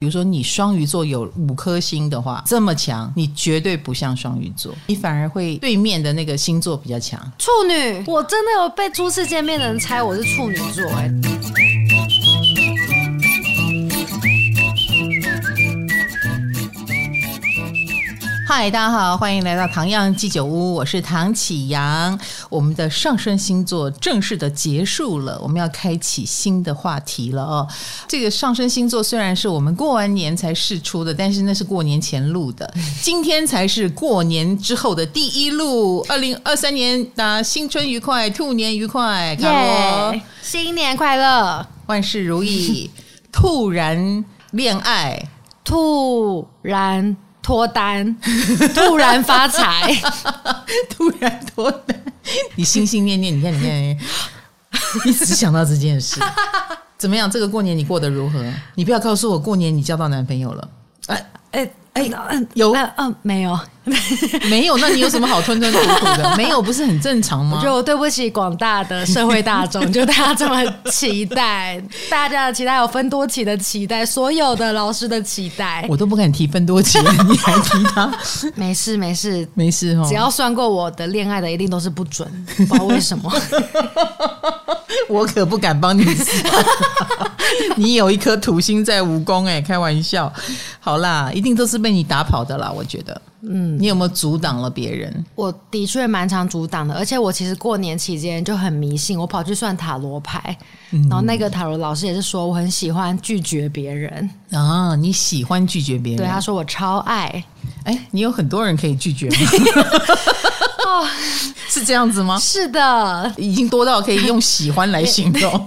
比如说你双鱼座有五颗星的话，这么强，你绝对不像双鱼座，你反而会对面的那个星座比较强。处女，我真的有被初次见面的人猜我是处女座哎。嗨，大家好，欢迎来到唐阳鸡酒屋，我是唐启阳。我们的上升星座正式的结束了，我们要开启新的话题了哦。这个上升星座虽然是我们过完年才释出的，但是那是过年前录的，今天才是过年之后的第一录。二零二三年，大家新春愉快，兔年愉快，卡罗，yeah, 新年快乐，万事如意，突然恋爱，突然。脱单，突然发财，突然脱单，你心心念念，你看，你看，你只想到这件事，怎么样？这个过年你过得如何？你不要告诉我过年你交到男朋友了，哎哎。哎，有嗯、呃，没有，没有，那你有什么好吞吞吐吐的？没有，不是很正常吗？就对不起广大的社会大众，就大家这么期待，大家的期待有分多期的期待，所有的老师的期待，我都不敢提分多期了，你还提他？没事没事没事哦，只要算过我的恋爱的，一定都是不准，不知道为什么，我可不敢帮你算。你有一颗土星在蜈蚣，哎，开玩笑。好啦，一定都是被你打跑的啦，我觉得。嗯，你有没有阻挡了别人？我的确蛮常阻挡的，而且我其实过年期间就很迷信，我跑去算塔罗牌，嗯、然后那个塔罗老师也是说我很喜欢拒绝别人啊。你喜欢拒绝别人？对，他说我超爱。哎，你有很多人可以拒绝吗？哦，是这样子吗？是的，已经多到可以用喜欢来形容。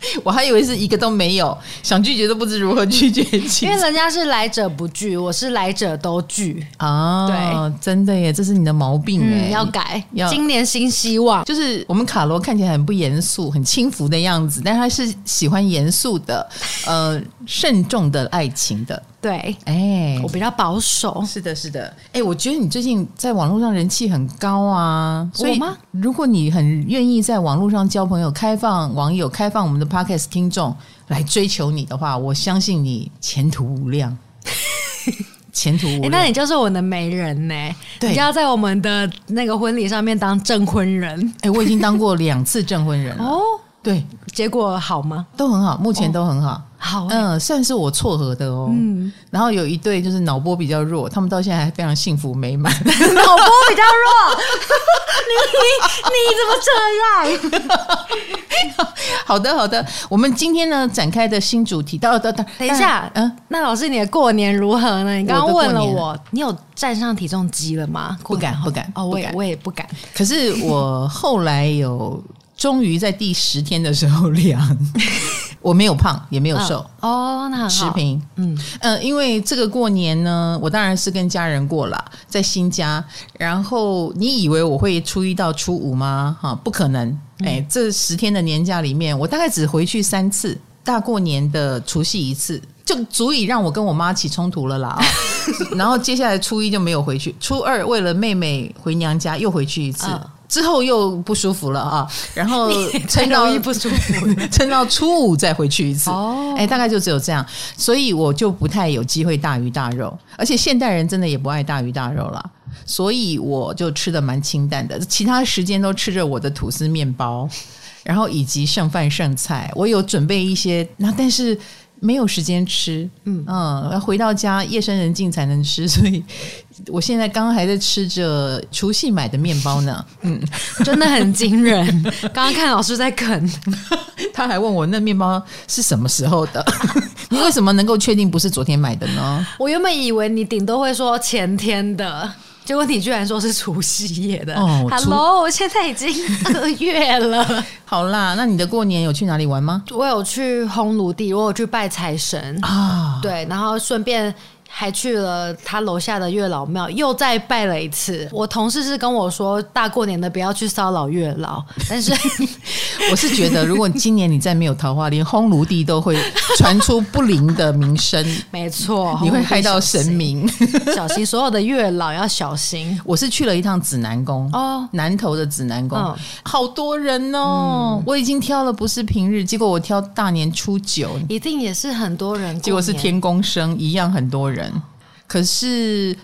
我还以为是一个都没有，想拒绝都不知如何拒绝。因为人家是来者不拒，我是来者都拒啊！对，真的耶，这是你的毛病哎、嗯，要改。要今年新希望，就是我们卡罗看起来很不严肃、很轻浮的样子，但他是喜欢严肃的、呃，慎重的爱情的。对，哎、欸，我比较保守。是的，是的。哎、欸，我觉得你最近在网络上人气很高啊。所以吗？如果你很愿意在网络上交朋友、开放网友、开放我们的 Podcast 听众来追求你的话，我相信你前途无量。前途无量。欸，那你就是我的媒人呢？对，你就要在我们的那个婚礼上面当证婚人。哎、欸，我已经当过两次证婚人了。哦，对，结果好吗？都很好，目前都很好。哦好，嗯，算是我撮合的哦。嗯，然后有一对就是脑波比较弱，他们到现在还非常幸福美满。脑波比较弱，你你你怎么这样？好的好的，我们今天呢展开的新主题，到到到，等一下，嗯，那老师你的过年如何呢？你刚刚问了我，你有站上体重机了吗？不敢不敢哦，我也我也不敢。可是我后来有。终于在第十天的时候量，我没有胖，也没有瘦哦，那很好，持平。嗯嗯、呃，因为这个过年呢，我当然是跟家人过了，在新家。然后你以为我会初一到初五吗？哈，不可能。哎、嗯，这十天的年假里面，我大概只回去三次，大过年的除夕一次，就足以让我跟我妈起冲突了啦啊。然后接下来初一就没有回去，初二为了妹妹回娘家又回去一次。嗯之后又不舒服了啊，然后撑到不舒服，撑到初五再回去一次。哦，哎，大概就只有这样，所以我就不太有机会大鱼大肉，而且现代人真的也不爱大鱼大肉了，所以我就吃的蛮清淡的，其他时间都吃着我的吐司面包，然后以及剩饭剩菜，我有准备一些，那但是。没有时间吃，嗯嗯，要回到家夜深人静才能吃，所以我现在刚刚还在吃着除夕买的面包呢，嗯，真的很惊人。刚刚看老师在啃，他还问我那面包是什么时候的，你为什么能够确定不是昨天买的呢？我原本以为你顶多会说前天的。结果你居然说是除夕夜的哦，Hello，我现在已经二月了。好啦，那你的过年有去哪里玩吗？我有去烘炉地，我有去拜财神啊，对，然后顺便还去了他楼下的月老庙，又再拜了一次。我同事是跟我说，大过年的不要去骚扰月老。但是 我是觉得，如果今年你再没有桃花，连烘炉地都会传出不灵的名声。没错，你会害到神明，小心所有的月老要小心。我是去了一趟指南宫哦，南头的指南宫，嗯、好多人哦、嗯。我已经挑了不是平日，结果我挑大年初九，一定也是很多人。结果是天公生，一样很多人。可是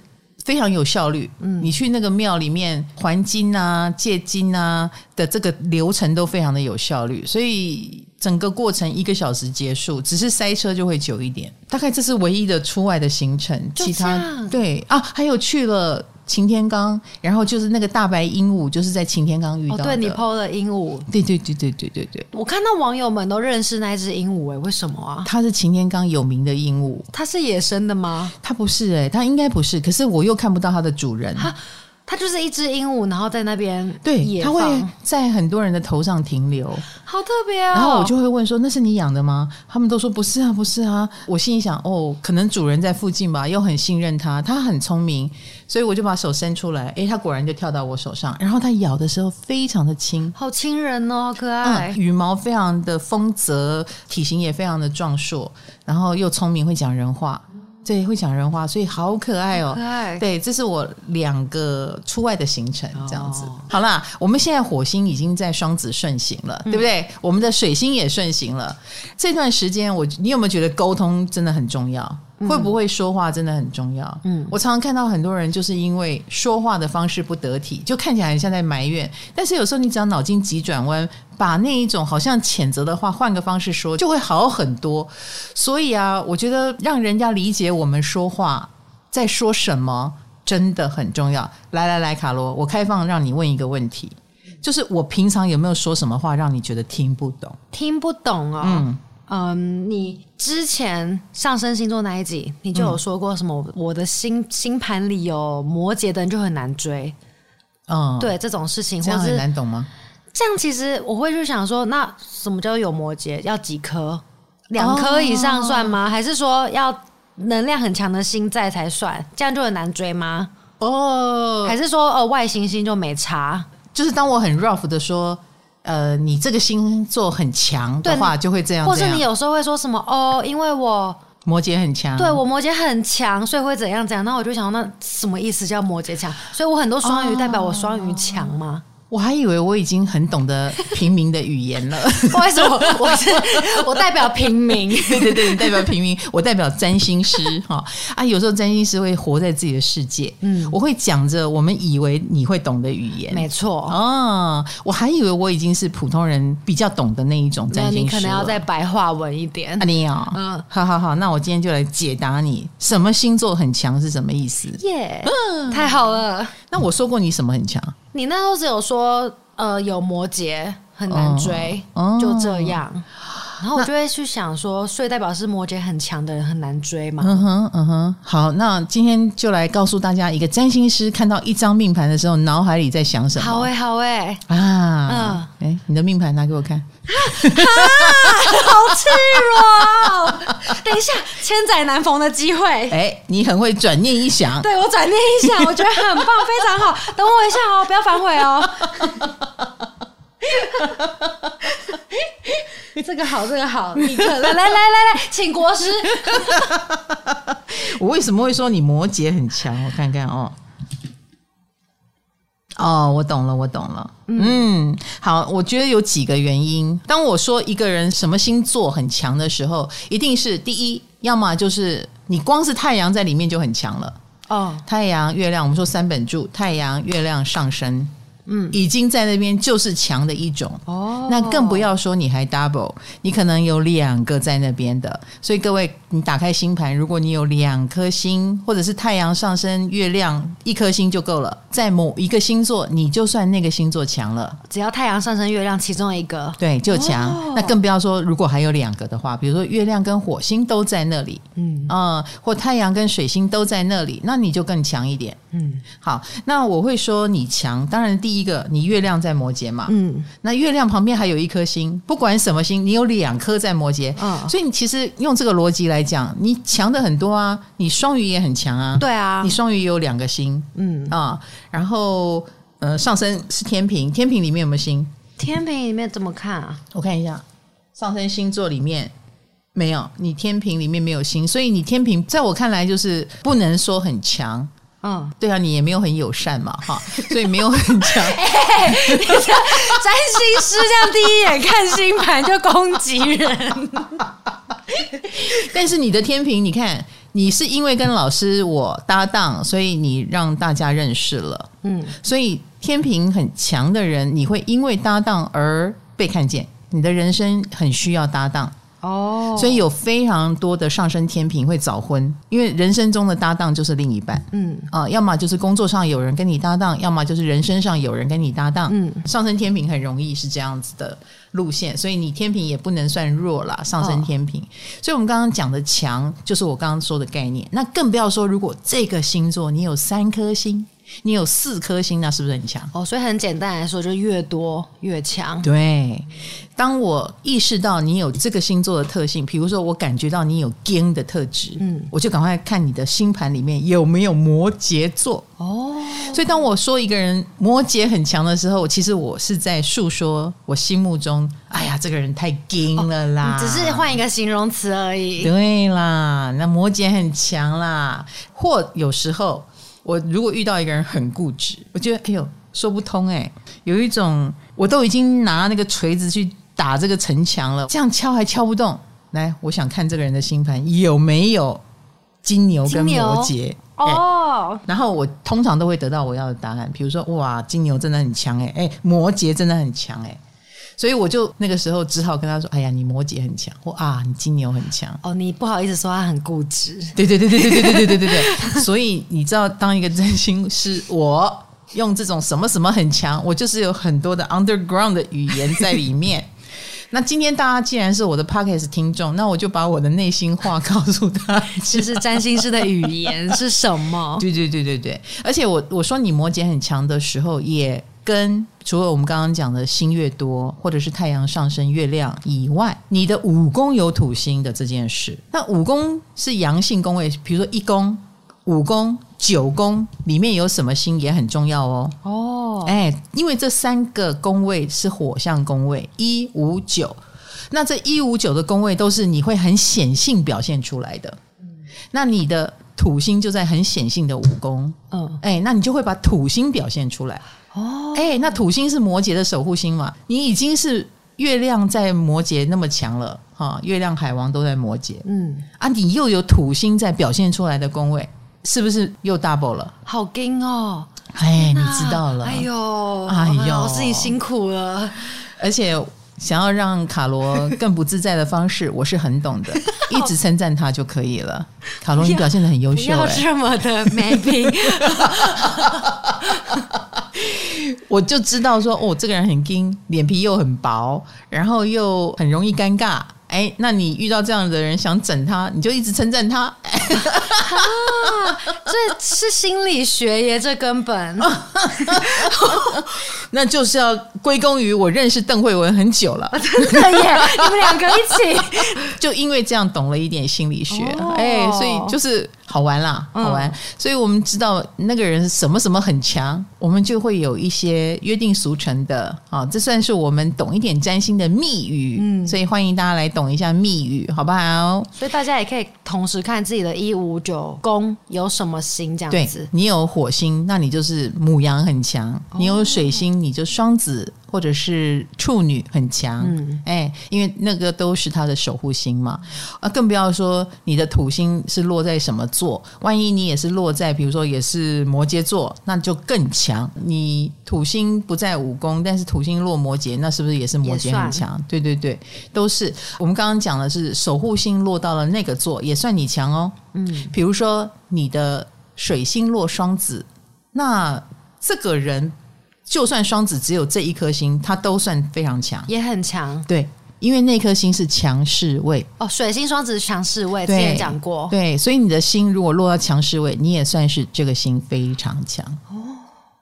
非常有效率。嗯，你去那个庙里面还金啊、借金啊的这个流程都非常的有效率，所以整个过程一个小时结束，只是塞车就会久一点。大概这是唯一的出外的行程，其他对啊，还有去了。擎天刚，然后就是那个大白鹦鹉，就是在擎天刚遇到的。哦、对，你 PO 了鹦鹉，对对对对对对对。我看到网友们都认识那只鹦鹉，哎，为什么啊？它是擎天刚有名的鹦鹉。它是野生的吗？它不是、欸，哎，它应该不是。可是我又看不到它的主人。它就是一只鹦鹉，然后在那边，对，它会在很多人的头上停留，好特别啊、哦！然后我就会问说：“那是你养的吗？”他们都说：“不是啊，不是啊。”我心里想：“哦，可能主人在附近吧，又很信任它，它很聪明，所以我就把手伸出来，诶，它果然就跳到我手上，然后它咬的时候非常的轻，好亲人哦，好可爱，嗯、羽毛非常的丰泽，体型也非常的壮硕，然后又聪明，会讲人话。对，会讲人话，所以好可爱哦。可爱。对，这是我两个出外的行程，这样子。哦、好啦，我们现在火星已经在双子顺行了，嗯、对不对？我们的水星也顺行了。这段时间，我你有没有觉得沟通真的很重要？会不会说话真的很重要。嗯，我常常看到很多人就是因为说话的方式不得体，就看起来很像在埋怨。但是有时候你只要脑筋急转弯，把那一种好像谴责的话换个方式说，就会好很多。所以啊，我觉得让人家理解我们说话在说什么真的很重要。来来来，卡罗，我开放让你问一个问题，就是我平常有没有说什么话让你觉得听不懂？听不懂哦。嗯。嗯，你之前上升星座那一集，你就有说过什么？嗯、我的星星盘里有摩羯的人就很难追。嗯，对这种事情，这样很难懂吗？这样其实我会去想说，那什么叫做有摩羯？要几颗？两颗以上算吗？哦？还是说要能量很强的星在才算？这样就很难追吗？哦，还是说呃外行星就没差？就是当我很 rough 的说。呃，你这个星座很强的话，就会这样。或是你有时候会说什么哦，因为我摩羯很强，对我摩羯很强，所以会怎样怎样。那我就想，那什么意思叫摩羯强？所以我很多双鱼代表我双鱼强吗？哦我还以为我已经很懂得平民的语言了。为什么？我是我代表平民。对对对，你代表平民，我代表占星师哈啊！有时候占星师会活在自己的世界，嗯，我会讲着我们以为你会懂的语言。没错哦，我还以为我已经是普通人比较懂的那一种占星师。你可能要再白话文一点。啊，你啊，嗯，好好好，那我今天就来解答你，什么星座很强是什么意思？耶，嗯，太好了。那我说过你什么很强？你那时候只有说，呃，有摩羯很难追，哦，就这样。然后我就会去想说，所以代表是摩羯很强的人很难追嘛？嗯哼，嗯哼。好，那今天就来告诉大家，一个占星师看到一张命盘的时候，脑海里在想什么？好哎，好哎。啊，嗯，哎，你的命盘拿给我看。啊，好赤裸！等一下，千载难逢的机会。哎，你很会转念一想。对，我转念一想，我觉得很棒，非常好。等我一下哦，不要反悔哦。这个好，这个好，立刻来来来来来，请国师。我为什么会说你摩羯很强？我看看哦。哦，我懂了，我懂了。嗯，好，我觉得有几个原因。当我说一个人什么星座很强的时候，一定是第一，要么就是你光是太阳在里面就很强了。哦，太阳、月亮，我们说三本柱，太阳、月亮、上升。嗯，已经在那边就是强的一种哦，那更不要说你还 double，你可能有两个在那边的，所以各位，你打开星盘，如果你有两颗星，或者是太阳上升、月亮一颗星就够了，在某一个星座，你就算那个星座强了，只要太阳上升、月亮其中一个，对，就强。哦。那更不要说如果还有两个的话，比如说月亮跟火星都在那里，嗯啊、嗯，或太阳跟水星都在那里，那你就更强一点。嗯，好，那我会说你强，当然第第一个，你月亮在摩羯嘛，嗯，那月亮旁边还有一颗星，不管什么星，你有两颗在摩羯，嗯，所以你其实用这个逻辑来讲，你强的很多啊，你双鱼也很强啊，对啊，你双鱼有两个星，嗯。啊，然后呃上升是天平，天平里面有没有星？天平里面怎么看啊？我看一下，上升星座里面没有，你天平里面没有星，所以你天平在我看来就是不能说很强。嗯，对啊，你也没有很友善嘛，哈，所以没有很强。哎，占星师这样第一眼看星盘就攻击人。但是你的天平，你看，你是因为跟老师我搭档，所以你让大家认识了。嗯，所以天平很强的人，你会因为搭档而被看见。你的人生很需要搭档。哦，oh. 所以有非常多的上升天平会早婚，因为人生中的搭档就是另一半。嗯啊，要么就是工作上有人跟你搭档，要么就是人生上有人跟你搭档。嗯，上升天平很容易是这样子的路线，所以你天平也不能算弱啦。上升天秤。Oh. 所以我们刚刚讲的强，就是我刚刚说的概念。那更不要说，如果这个星座你有三颗星。你有四颗星，那是不是很强？哦，所以很简单来说，就越多越强。对，当我意识到你有这个星座的特性，比如说我感觉到你有坚的特质，嗯，我就赶快看你的星盘里面有没有摩羯座。哦，所以当我说一个人摩羯很强的时候，其实我是在诉说我心目中，哎呀，这个人太金了啦。哦，只是换一个形容词而已。对啦，那摩羯很强啦，或有时候。我如果遇到一个人很固执，我觉得哎呦说不通哎，有一种我都已经拿那个锤子去打这个城墙了，这样敲还敲不动。来，我想看这个人的星盘有没有金牛跟摩羯哦。然后我通常都会得到我要的答案，比如说哇，金牛真的很强哎，哎，摩羯真的很强哎。所以我就那个时候只好跟他说：“哎呀，你摩羯很强，或啊，你金牛很强。”哦，你不好意思说他很固执。对对对对对对对对对对对。所以你知道，当一个占星师，我用这种什么什么很强，我就是有很多的 underground 的语言在里面。那今天大家既然是我的 p o c k e t 听众，那我就把我的内心话告诉他，就是占星师的语言是什么？对对对对对。而且我我说你摩羯很强的时候，也。跟除了我们刚刚讲的星越多，或者是太阳上升月亮以外，你的五宫有土星的这件事，那五宫是阳性宫位，比如说一宫、五宫、九宫里面有什么星也很重要哦。哦，哎，因为这三个宫位是火象宫位，一五九，那这一五九的宫位都是你会很显性表现出来的。那你的土星就在很显性的五宫，嗯，哎，那你就会把土星表现出来。哦，哎，那土星是摩羯的守护星嘛？你已经是月亮在摩羯那么强了哈，月亮海王都在摩羯，嗯啊，你又有土星在表现出来的宫位，是不是又 double 了？好惊哦！哎，你知道了，哎呦，哎呦，老师你辛苦了。而且想要让卡罗更不自在的方式，我是很懂的，一直称赞他就可以了。卡罗，你表现的很优秀，要这么的 maybe。我就知道说，哦，这个人很硬，脸皮又很薄，然后又很容易尴尬。哎，那你遇到这样的人想整他，你就一直称赞他。啊，这是心理学耶，这根本，那就是要归功于我认识邓慧文很久了，真的耶，你们两个一起，就因为这样懂了一点心理学，哎，所以就是。好玩啦，好玩，嗯、所以我们知道那个人什么什么很强，我们就会有一些约定俗成的啊，这算是我们懂一点占星的密语，嗯，所以欢迎大家来懂一下密语，好不好？所以大家也可以同时看自己的一五九宫有什么星这样子。你有火星，那你就是母羊很强；你有水星，你就双子。或者是处女很强，嗯，哎，因为那个都是他的守护星嘛，啊，更不要说你的土星是落在什么座，万一你也是落在，比如说也是摩羯座，那就更强。你土星不在五宫，但是土星落摩羯，那是不是也是摩羯很强？对对对，都是。我们刚刚讲的是守护星落到了那个座，也算你强哦。嗯，比如说你的水星落双子，那这个人。就算双子只有这一颗星，它都算非常强，也很强。对，因为那颗星是强势位。哦，水星双子强势位，之前讲过。对，所以你的心如果落到强势位，你也算是这个星非常强。哦，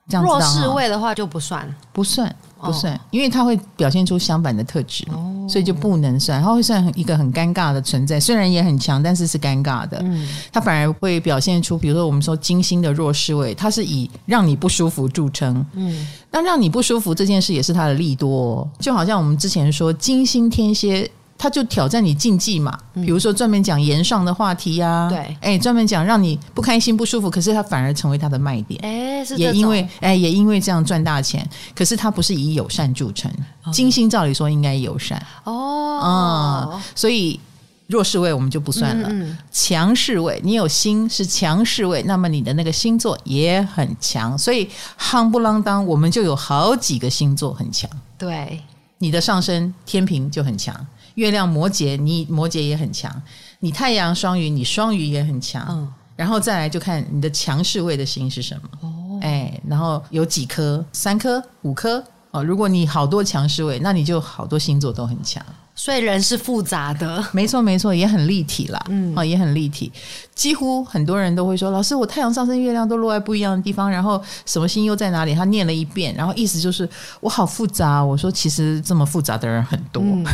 这样子。弱势位的话就不算，不算。不算，因为它会表现出相反的特质，哦、所以就不能算。它会算一个很尴尬的存在，虽然也很强，但是是尴尬的。嗯，它反而会表现出，比如说我们说金星的弱势位，它是以让你不舒服著称。嗯，那让你不舒服这件事也是它的利多，哦，就好像我们之前说金星天蝎。他就挑战你禁忌嘛，比如说专门讲言上的话题呀、啊，对，哎，专门讲让你不开心不舒服，可是他反而成为他的卖点，哎，是也因为哎也因为这样赚大钱，可是他不是以友善著称，哦、金星照理说应该友善。哦，嗯，所以弱势位我们就不算了，嗯嗯。强势位你有心是强势位，那么你的那个星座也很强，所以夯不啷当我们就有好几个星座很强，对，你的上升天平就很强。月亮摩羯，你摩羯也很强；你太阳双鱼，你双鱼也很强。嗯，然后再来就看你的强势位的星是什么。哦，哎，然后有几颗？三颗、五颗？哦，如果你好多强势位，那你就好多星座都很强。所以人是复杂的，没错没错，也很立体啦，嗯，啊，也很立体。几乎很多人都会说：“老师，我太阳上升月亮都落在不一样的地方，然后什么星又在哪里？”他念了一遍，然后意思就是我好复杂。我说：“其实这么复杂的人很多。嗯”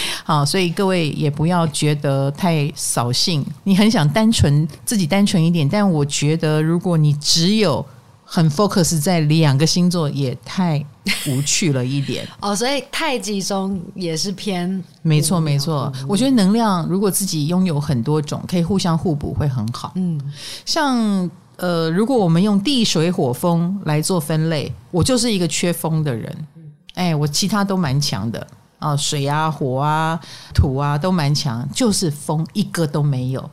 好，所以各位也不要觉得太扫兴。你很想单纯自己单纯一点，但我觉得如果你只有很 focus 在两个星座，也太。无趣了一点 哦，所以太集中也是偏没错没错。我觉得能量如果自己拥有很多种，可以互相互补，会很好。嗯，像呃，如果我们用地水火风来做分类，我就是一个缺风的人。哎，我其他都蛮强的啊，水啊、火啊、土啊都蛮强，就是风一个都没有。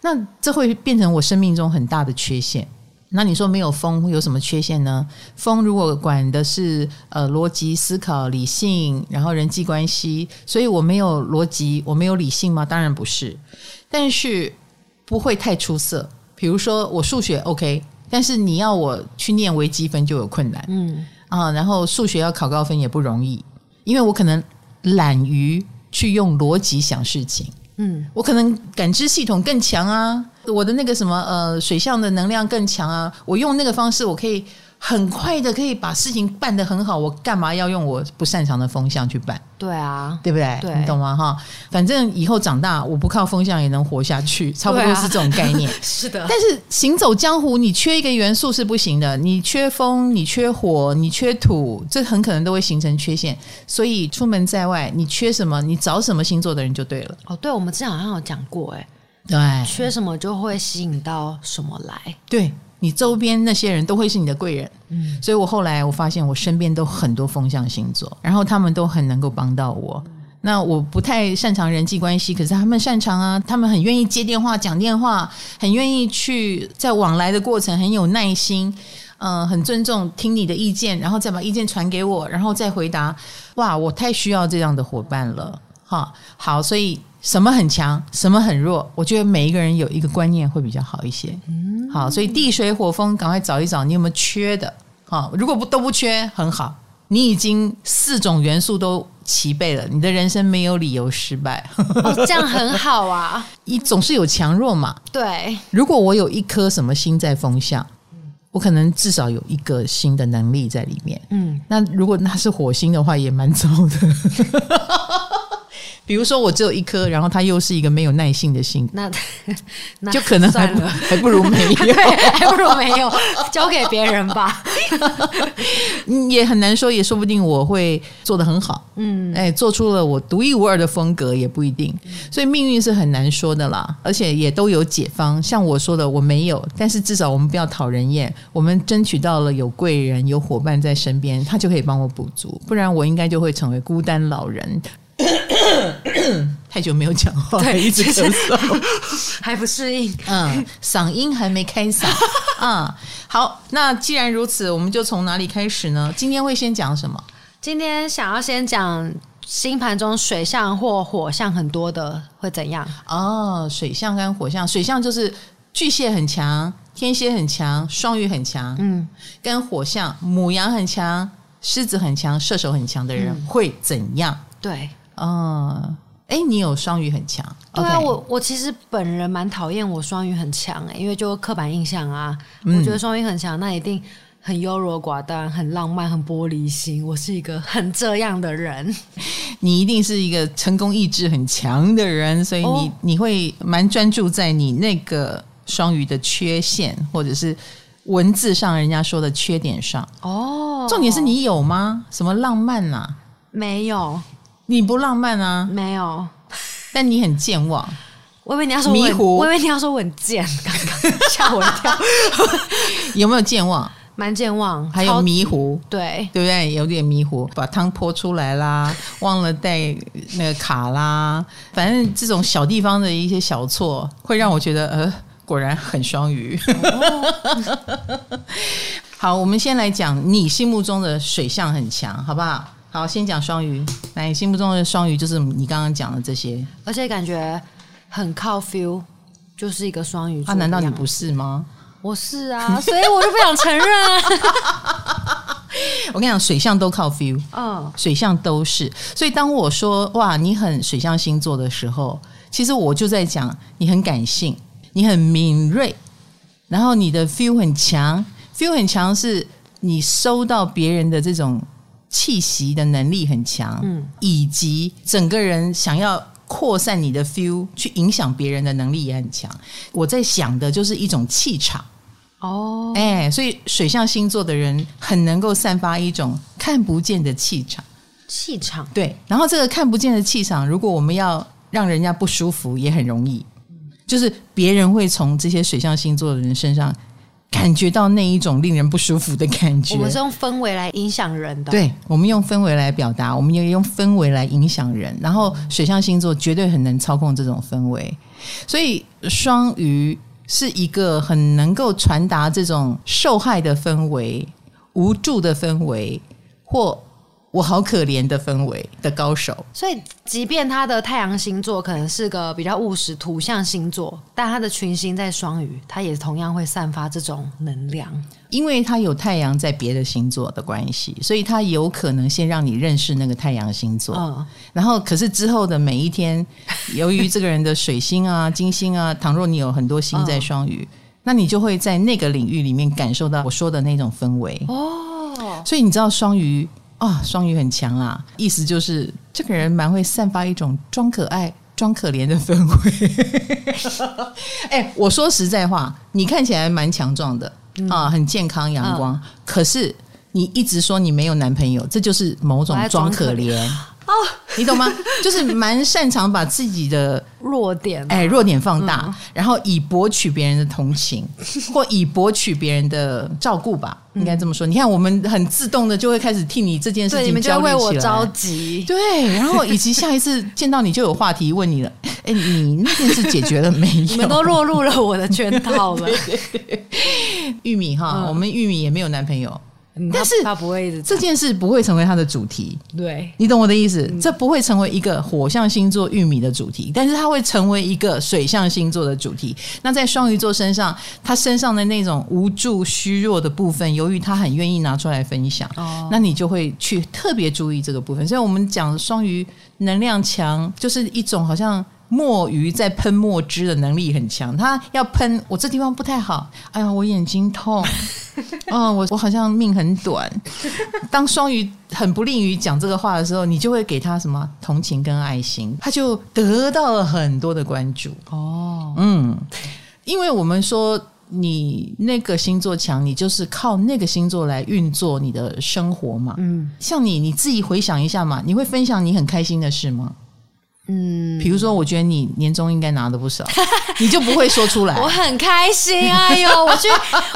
那这会变成我生命中很大的缺陷。那你说没有风会有什么缺陷呢？风如果管的是呃逻辑思考、理性，然后人际关系，所以我没有逻辑，我没有理性吗？当然不是，但是不会太出色。比如说我数学 OK，但是你要我去念微积分就有困难，嗯啊，然后数学要考高分也不容易，因为我可能懒于去用逻辑想事情。嗯，我可能感知系统更强啊，我的那个什么呃水象的能量更强啊，我用那个方式，我可以。很快的可以把事情办得很好，我干嘛要用我不擅长的风向去办？对啊，对不对？对，你懂吗？哈，反正以后长大，我不靠风向也能活下去，差不多是这种概念。是的，但是行走江湖，你缺一个元素是不行的，你缺风，你缺火，你缺土，这很可能都会形成缺陷。所以出门在外，你缺什么，你找什么星座的人就对了。哦，对，我们之前好像有讲过，哎，对，缺什么就会吸引到什么来。对。你周边那些人都会是你的贵人，嗯，所以我后来我发现我身边都很多风象星座，然后他们都很能够帮到我。那我不太擅长人际关系，可是他们擅长啊，他们很愿意接电话讲电话，很愿意去在往来的过程很有耐心，嗯、呃，很尊重听你的意见，然后再把意见传给我，然后再回答。哇，我太需要这样的伙伴了，哈，好，所以。什么很强，什么很弱？我觉得每一个人有一个观念会比较好一些。嗯，好，所以地水火风，赶快找一找你有没有缺的。好，如果不都不缺，很好，你已经四种元素都齐备了，你的人生没有理由失败。哦，这样很好啊。你总是有强弱嘛。对。如果我有一颗什么星在风象，我可能至少有一个新的能力在里面。嗯，那如果那是火星的话，也蛮糟的。比如说我只有一颗，然后他又是一个没有耐性的星，那 那就可能还不还不如没有，还不如没有，交给别人吧。也很难说，也说不定我会做的很好。嗯，哎，做出了我独一无二的风格也不一定，所以命运是很难说的啦。而且也都有解方，像我说的我没有，但是至少我们不要讨人厌，我们争取到了有贵人、有伙伴在身边，他就可以帮我补足，不然我应该就会成为孤单老人。太久没有讲话，对，一直咳嗽，还不适应。嗯，嗓音还没开嗓。嗯，好，那既然如此，我们就从哪里开始呢？今天会先讲什么？今天想要先讲星盘中水象或火象很多的会怎样？哦，水象跟火象，水象就是巨蟹很强，天蝎很强，双鱼很强。嗯，跟火象母羊很强，狮子很强，射手很强的人会怎样？嗯、对。哦，哎，你有双鱼很强？对啊，我我其实本人蛮讨厌我双鱼很强哎，因为就刻板印象啊，嗯、我觉得双鱼很强，那一定很优柔寡断，很浪漫，很玻璃心。我是一个很这样的人。你一定是一个成功意志很强的人，所以你、哦、你会蛮专注在你那个双鱼的缺陷，或者是文字上人家说的缺点上。哦，重点是你有吗？什么浪漫啊？没有，你不浪漫啊？没有，但你很健忘。我以为你要说迷糊，我以为你要说我很贱，刚刚吓我一跳。有没有健忘？蛮健忘，还有迷糊，对对不对？有点迷糊，把汤泼出来啦，忘了带那个卡啦，反正这种小地方的一些小错，会让我觉得呃，果然很双鱼。哦、好，我们先来讲你心目中的水象很强，好不好？好，先讲双鱼。来，你心目中的双鱼就是你刚刚讲的这些，而且感觉很靠 feel，就是一个双鱼。啊，难道你不是吗？我是啊，所以我就不想承认啊。我跟你讲，水象都靠 feel，嗯，水象都是。所以当我说哇，你很水象星座的时候，其实我就在讲你很感性，你很敏锐，然后你的 feel 很强，feel 很强是你收到别人的这种气息的能力很强，嗯，以及整个人想要。扩散你的 feel 去影响别人的能力也很强。我在想的就是一种气场哦，哎、欸，所以水象星座的人很能够散发一种看不见的气场。气场对，然后这个看不见的气场，如果我们要让人家不舒服，也很容易，就是别人会从这些水象星座的人身上。感觉到那一种令人不舒服的感觉。我们是用氛围来影响人的。对，我们用氛围来表达，我们也用氛围来影响人。然后水象星座绝对很能操控这种氛围，所以双鱼是一个很能够传达这种受害的氛围、无助的氛围或。我好可怜的氛围的高手，所以即便他的太阳星座可能是个比较务实土象星座，但他的群星在双鱼，他也同样会散发这种能量，因为他有太阳在别的星座的关系，所以他有可能先让你认识那个太阳星座，嗯，然后可是之后的每一天，由于这个人的水星啊、金星啊，倘若你有很多星在双鱼，嗯，那你就会在那个领域里面感受到我说的那种氛围。哦，所以你知道双鱼。啊，双鱼很强啦，意思就是这个人蛮会散发一种装可爱、装可怜的氛围。哎，我说实在话，你看起来蛮强壮的啊，很健康、阳光，嗯、可是你一直说你没有男朋友，这就是某种装可怜。哦，你懂吗？就是蛮擅长把自己的弱点，哎，弱点放大，嗯、然后以博取别人的同情，或以博取别人的照顾吧，应该这么说。你看，我们很自动的就会开始替你这件事情焦虑起来，为我着急。对，然后以及下一次见到你就有话题问你了。哎，你那件事解决了没有？你们都落入了我的圈套了。玉米哈，嗯、我们玉米也没有男朋友。但是他不会这件事不会成为他的主题，对，你懂我的意思？这不会成为一个火象星座玉米的主题，但是它会成为一个水象星座的主题。那在双鱼座身上，他身上的那种无助、虚弱的部分，由于他很愿意拿出来分享，哦，那你就会去特别注意这个部分。所以我们讲双鱼能量强，就是一种好像。墨鱼在喷墨汁的能力很强，它要喷我这地方不太好，哎呀，我眼睛痛，啊、哦，我我好像命很短。当双鱼很不利于讲这个话的时候，你就会给他什么同情跟爱心，他就得到了很多的关注。哦，嗯，因为我们说你那个星座强，你就是靠那个星座来运作你的生活嘛。嗯，像你你自己回想一下嘛，你会分享你很开心的事吗？嗯，比如说，我觉得你年终应该拿的不少，你就不会说出来。我很开心，哎呦，我去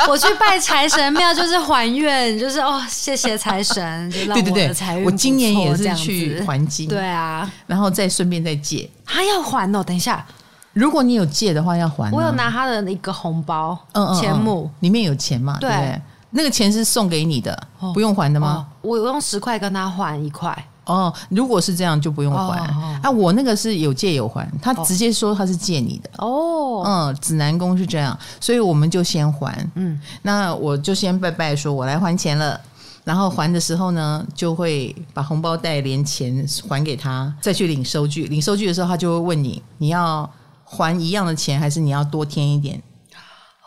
我去拜财神庙，就是还愿，就是哦，谢谢财神，就让我的财运。我今年也是去还金，对啊，然后再顺便再借，还要还哦。等一下，如果你有借的话，要还。我有拿他的一个红包，嗯嗯，钱母里面有钱嘛？对，那个钱是送给你的，不用还的吗？我用十块跟他换一块。哦，如果是这样就不用还。啊，我那个是有借有还，他直接说他是借你的。哦，嗯，指南宫是这样，所以我们就先还。嗯，那我就先拜拜，说我来还钱了。然后还的时候呢，就会把红包袋连钱还给他，再去领收据。领收据的时候，他就会问你，你要还一样的钱，还是你要多添一点？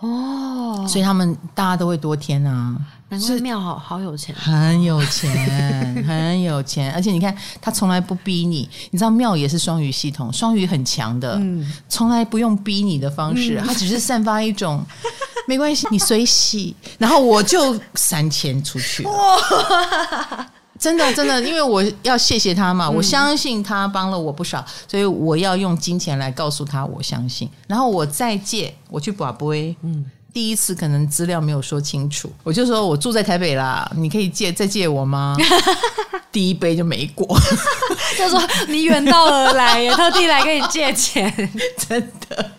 哦，所以他们大家都会多添啊。难怪庙好好有钱，很有钱，很有钱。而且你看，他从来不逼你。你知道庙也是双鱼系统，双鱼很强的，嗯，从来不用逼你的方式，他只是散发一种没关系，你随喜，然后我就三千出去。哇，真的真的，因为我要谢谢他嘛，我相信他帮了我不少，所以我要用金钱来告诉他我相信。然后我再借，我去把杯，嗯。第一次可能资料没有说清楚，我就说我住在台北啦，你可以借再借我吗？第一杯就没过，就说你远道而来，也特地来跟你借钱，真的。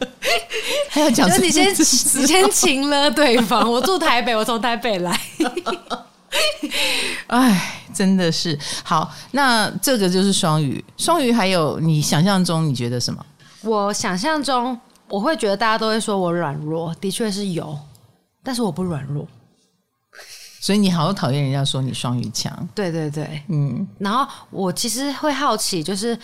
还要讲，你先你先请了对方，我住台北，我从台北来。哎，真的是好。那这个就是双鱼，双鱼还有你想象中你觉得什么？我想象中。我会觉得大家都会说我软弱，的确是有，但是我不软弱，所以你好讨厌人家说你双鱼强。对对对，嗯。然后我其实会好奇，就是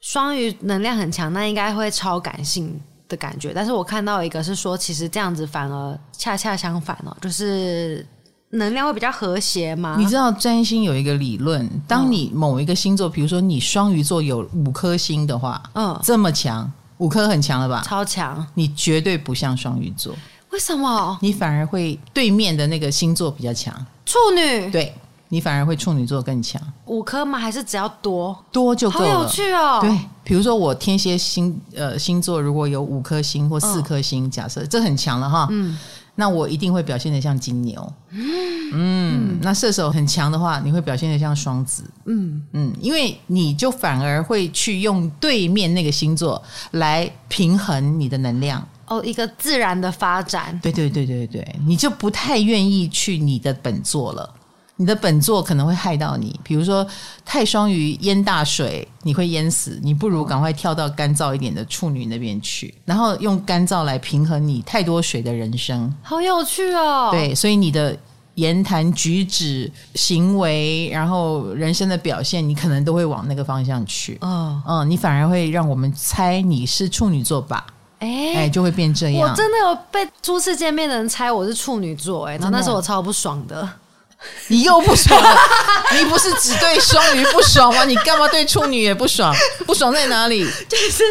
双鱼能量很强，那应该会超感性的感觉。但是我看到一个是说，其实这样子反而恰恰相反哦，就是能量会比较和谐吗。你知道占星有一个理论，当你某一个星座，比如说你双鱼座有五颗星的话，嗯，这么强。五颗很强了吧？超强！你绝对不像双鱼座，为什么？你反而会对面的那个星座比较强，处女。对，你反而会处女座更强。五颗吗？还是只要多？多就够了。好有趣哦！对，比如说我天蝎星呃星座如果有五颗星或四颗星，假设这很强了哈。嗯。那我一定会表现的像金牛，嗯，嗯，那射手很强的话，你会表现的像双子，嗯。嗯，因为你就反而会去用对面那个星座来平衡你的能量，哦，一个自然的发展，对对对对对，你就不太愿意去你的本座了。你的本座可能会害到你，比如说太双鱼淹大水，你会淹死。你不如赶快跳到干燥一点的处女那边去，然后用干燥来平衡你太多水的人生。好有趣哦！对，所以你的言谈举止、行为，然后人生的表现，你可能都会往那个方向去。嗯嗯，你反而会让我们猜你是处女座吧？哎哎，就会变这样。我真的有被初次见面的人猜我是处女座，哎，那那时候我超不爽的。你又不爽了？你不是只对双鱼不爽吗？你干嘛对处女也不爽？不爽在哪里？就是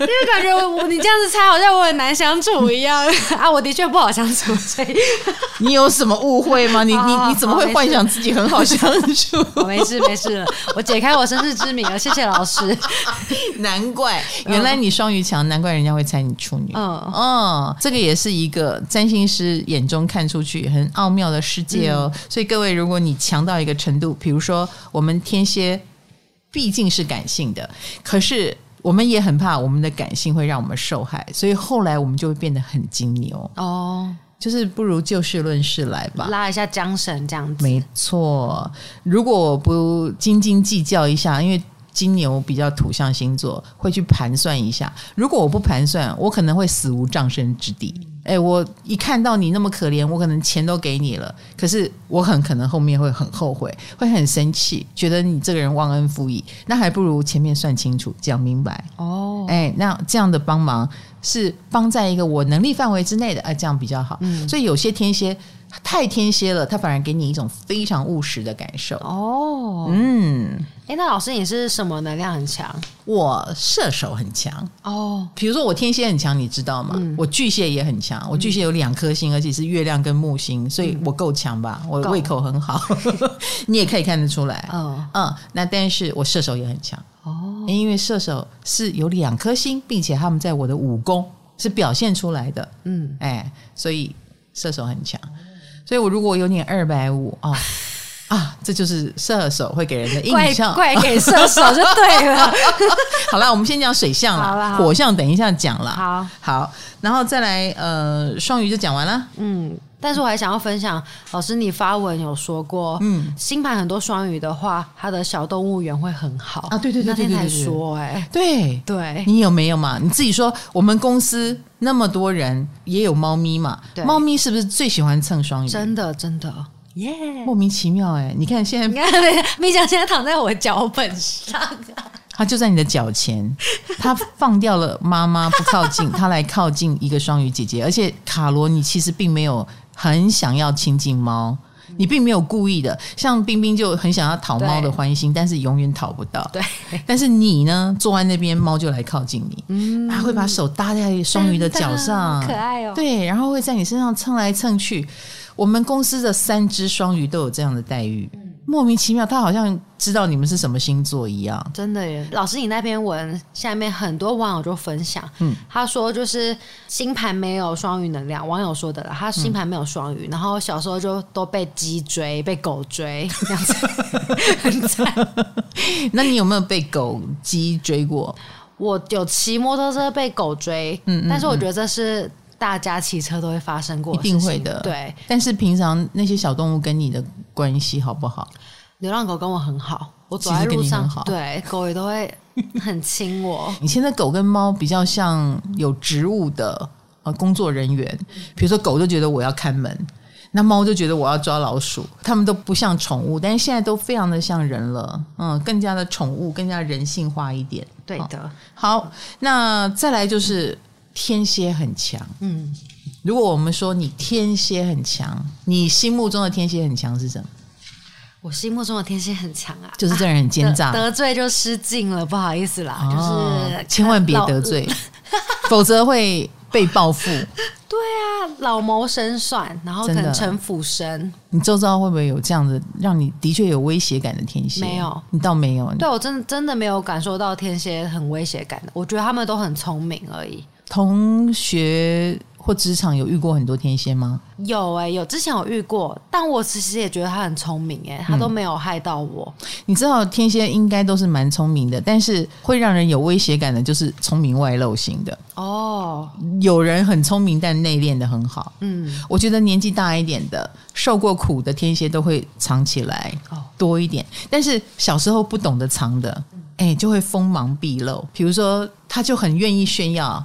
因为感觉我你这样子猜，好像我很难相处一样啊！我的确不好相处，所以你有什么误会吗？你你你怎么会幻想自己很好相处？我没事没事了，我解开我身世之谜了，谢谢老师。难怪原来你双鱼强，难怪人家会猜你处女。嗯嗯，这个也是一个占星师眼中看出去很奥妙的世界哦，所以。各位，如果你强到一个程度，比如说我们天蝎毕竟是感性的，可是我们也很怕我们的感性会让我们受害，所以后来我们就会变得很金牛哦，就是不如就事论事来吧，拉一下缰绳这样子。没错，如果我不斤斤计较一下，因为金牛比较土象星座，会去盘算一下。如果我不盘算，我可能会死无葬身之地。哎，我一看到你那么可怜，我可能钱都给你了，可是我很可能后面会很后悔，会很生气，觉得你这个人忘恩负义，那还不如前面算清楚，讲明白。哦，哎，那这样的帮忙是帮在一个我能力范围之内的，哎，这样比较好。嗯，所以有些天蝎。太天蝎了，他反而给你一种非常务实的感受。哦，嗯，哎，那老师你是什么能量很强？我射手很强哦。比如说我天蝎很强，你知道吗？嗯、我巨蟹也很强。我巨蟹有两颗星，而且是月亮跟木星，所以我够强吧？我胃口很好，你也可以看得出来。哦，嗯，那但是我射手也很强哦，因为射手是有两颗星，并且他们在我的武功是表现出来的。嗯，哎，所以射手很强。所以，我如果有点二百五啊啊，这就是射手会给人的印象，怪给射手 就对了。好了，我们先讲水象了，火象等一下讲了。好，好，然后再来呃，双鱼就讲完了。嗯，但是我还想要分享，老师你发文有说过，嗯，星盘很多双鱼的话，他的小动物园会很好啊。对对对对对，说哎，对对，你有没有嘛？你自己说，我们公司。那么多人也有猫咪嘛？对，猫咪是不是最喜欢蹭双鱼？真的，真的，耶！Yeah. 莫名其妙哎、欸！你看现在，你看，蜜酱现在躺在我脚本上，他就在你的脚前，他放掉了妈妈不靠近，他来靠近一个双鱼姐姐，而且卡罗，你其实并没有很想要亲近猫。你并没有故意的，像冰冰就很想要讨猫的欢心，但是永远讨不到。对，但是你呢，坐在那边，猫就来靠近你，嗯，它会把手搭在双鱼的脚上，可爱哦。对，然后会在你身上蹭来蹭去。我们公司的三只双鱼都有这样的待遇。莫名其妙，他好像知道你们是什么星座一样。真的耶，老师，你那篇文下面很多网友就分享，嗯，他说就是星盘没有双鱼能量，网友说的了，他星盘没有双鱼，嗯，然后小时候就都被鸡追，被狗追，这样子 很惨。那你有没有被狗鸡追过？我有骑摩托车被狗追，嗯，嗯，嗯，但是我觉得这是大家骑车都会发生过，一定会的，对。但是平常那些小动物跟你的关系好不好？流浪狗跟我很好，我走在路上，对狗也都会很亲我。你现在狗跟猫比较像有职务的呃工作人员，比如说狗就觉得我要看门，那猫就觉得我要抓老鼠，它们都不像宠物，但是现在都非常的像人了，嗯，更加的宠物，更加人性化一点。对的。好，那再来就是天蝎很强，嗯，如果我们说你天蝎很强，你心目中的天蝎很强是什么？我心目中的天蝎很强啊，就是这人很奸诈，得罪就失敬了，不好意思啦，哦、就是千万别得罪，否则会被报复。对啊，老谋深算，然后可能城府深。你周遭会不会有这样子让你的确有威胁感的天蝎？没有，你倒没有。对，我真的真的没有感受到天蝎很威胁感的，我觉得他们都很聪明而已。同学。或职场有遇过很多天蝎吗？有哎、欸，有之前有遇过，但我其实也觉得他很聪明哎、欸，他都没有害到我。嗯、你知道天蝎应该都是蛮聪明的，但是会让人有威胁感的，就是聪明外露型的哦。有人很聪明，但内敛的很好。嗯，我觉得年纪大一点的、受过苦的天蝎都会藏起来多一点，但是小时候不懂得藏的，哎、欸，就会锋芒毕露。比如说，他就很愿意炫耀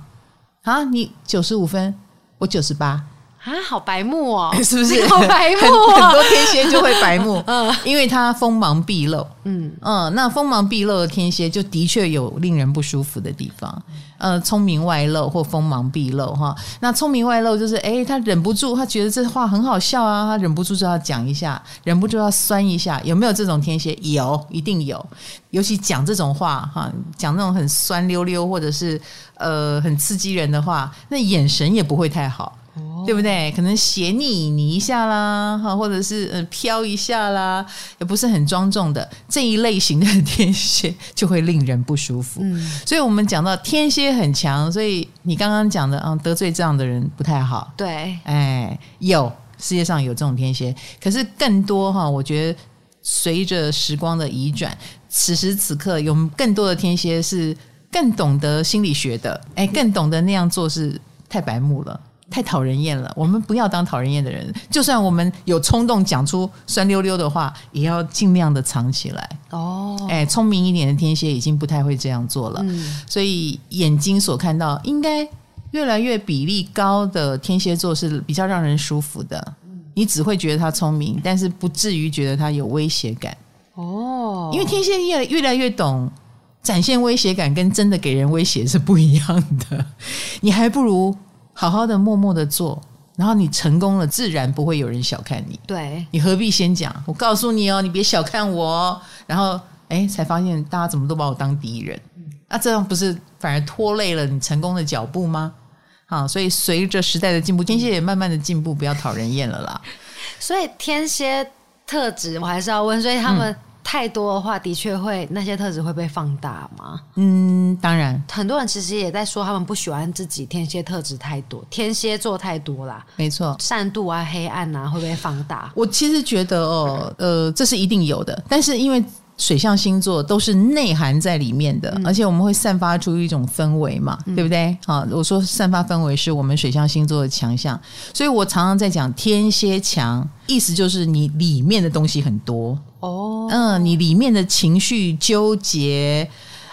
啊，你九十五分。我九十八啊，好白目哦，是不是？好白目哦，很多天蝎就会白目，嗯，因为他锋芒毕露，嗯嗯，那锋芒毕露的天蝎就的确有令人不舒服的地方，呃，聪明外露或锋芒毕露哈。那聪明外露就是，哎，他忍不住，他觉得这话很好笑啊，他忍不住就要讲一下，忍不住要酸一下，有没有这种天蝎？有，一定有。尤其讲这种话哈，讲那种很酸溜溜或者是呃很刺激人的话，那眼神也不会太好。对不对？可能斜睨你一下啦，哈，或者是嗯飘一下啦，也不是很庄重的这一类型的天蝎就会令人不舒服。嗯，所以我们讲到天蝎很强，所以你刚刚讲的，嗯，得罪这样的人不太好。对，哎，有世界上有这种天蝎，可是更多哈，我觉得随着时光的移转，此时此刻有更多的天蝎是更懂得心理学的，哎，更懂得那样做是太白目了。太讨人厌了，我们不要当讨人厌的人。就算我们有冲动讲出酸溜溜的话，也要尽量的藏起来。哦，哎，聪明一点的天蝎已经不太会这样做了。嗯，所以眼睛所看到，应该越来越比例高的天蝎座是比较让人舒服的。你只会觉得他聪明，但是不至于觉得他有威胁感。哦，因为天蝎越越来越懂展现威胁感，跟真的给人威胁是不一样的。你还不如。好好的默默的做，然后你成功了，自然不会有人小看你。对，你何必先讲？我告诉你哦，你别小看我哦。然后，哎，才发现大家怎么都把我当敌人。那这样不是反而拖累了你成功的脚步吗？好，所以随着时代的进步，天蝎也慢慢的进步，不要讨人厌了啦。所以天蝎特质，我还是要问，所以他们。嗯太多的话，的确会那些特质会被放大吗？嗯，当然，很多人其实也在说，他们不喜欢自己天蝎特质太多，天蝎座太多啦。没错，善妒啊、黑暗啊，会被放大。我其实觉得哦，呃，这是一定有的，但是因为。水象星座都是内涵在里面的，嗯、而且我们会散发出一种氛围嘛，嗯、对不对？好，我说散发氛围是我们水象星座的强项，所以我常常在讲天蝎强，意思就是你里面的东西很多。哦，嗯，你里面的情绪纠结、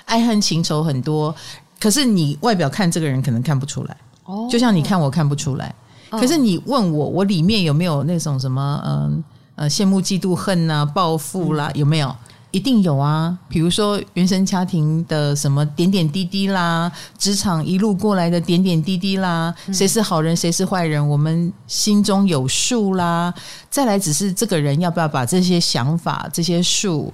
爱恨情仇很多，可是你外表看这个人可能看不出来哦，就像你看我看不出来，哦、可是你问我，我里面有没有那种什么嗯呃羡慕嫉妒恨呐、啊、报复啦，有没有？一定有啊，比如说原生家庭的什么点点滴滴啦，职场一路过来的点点滴滴啦，谁是好人，谁是坏人，我们心中有数啦。再来，只是这个人要不要把这些想法、这些数，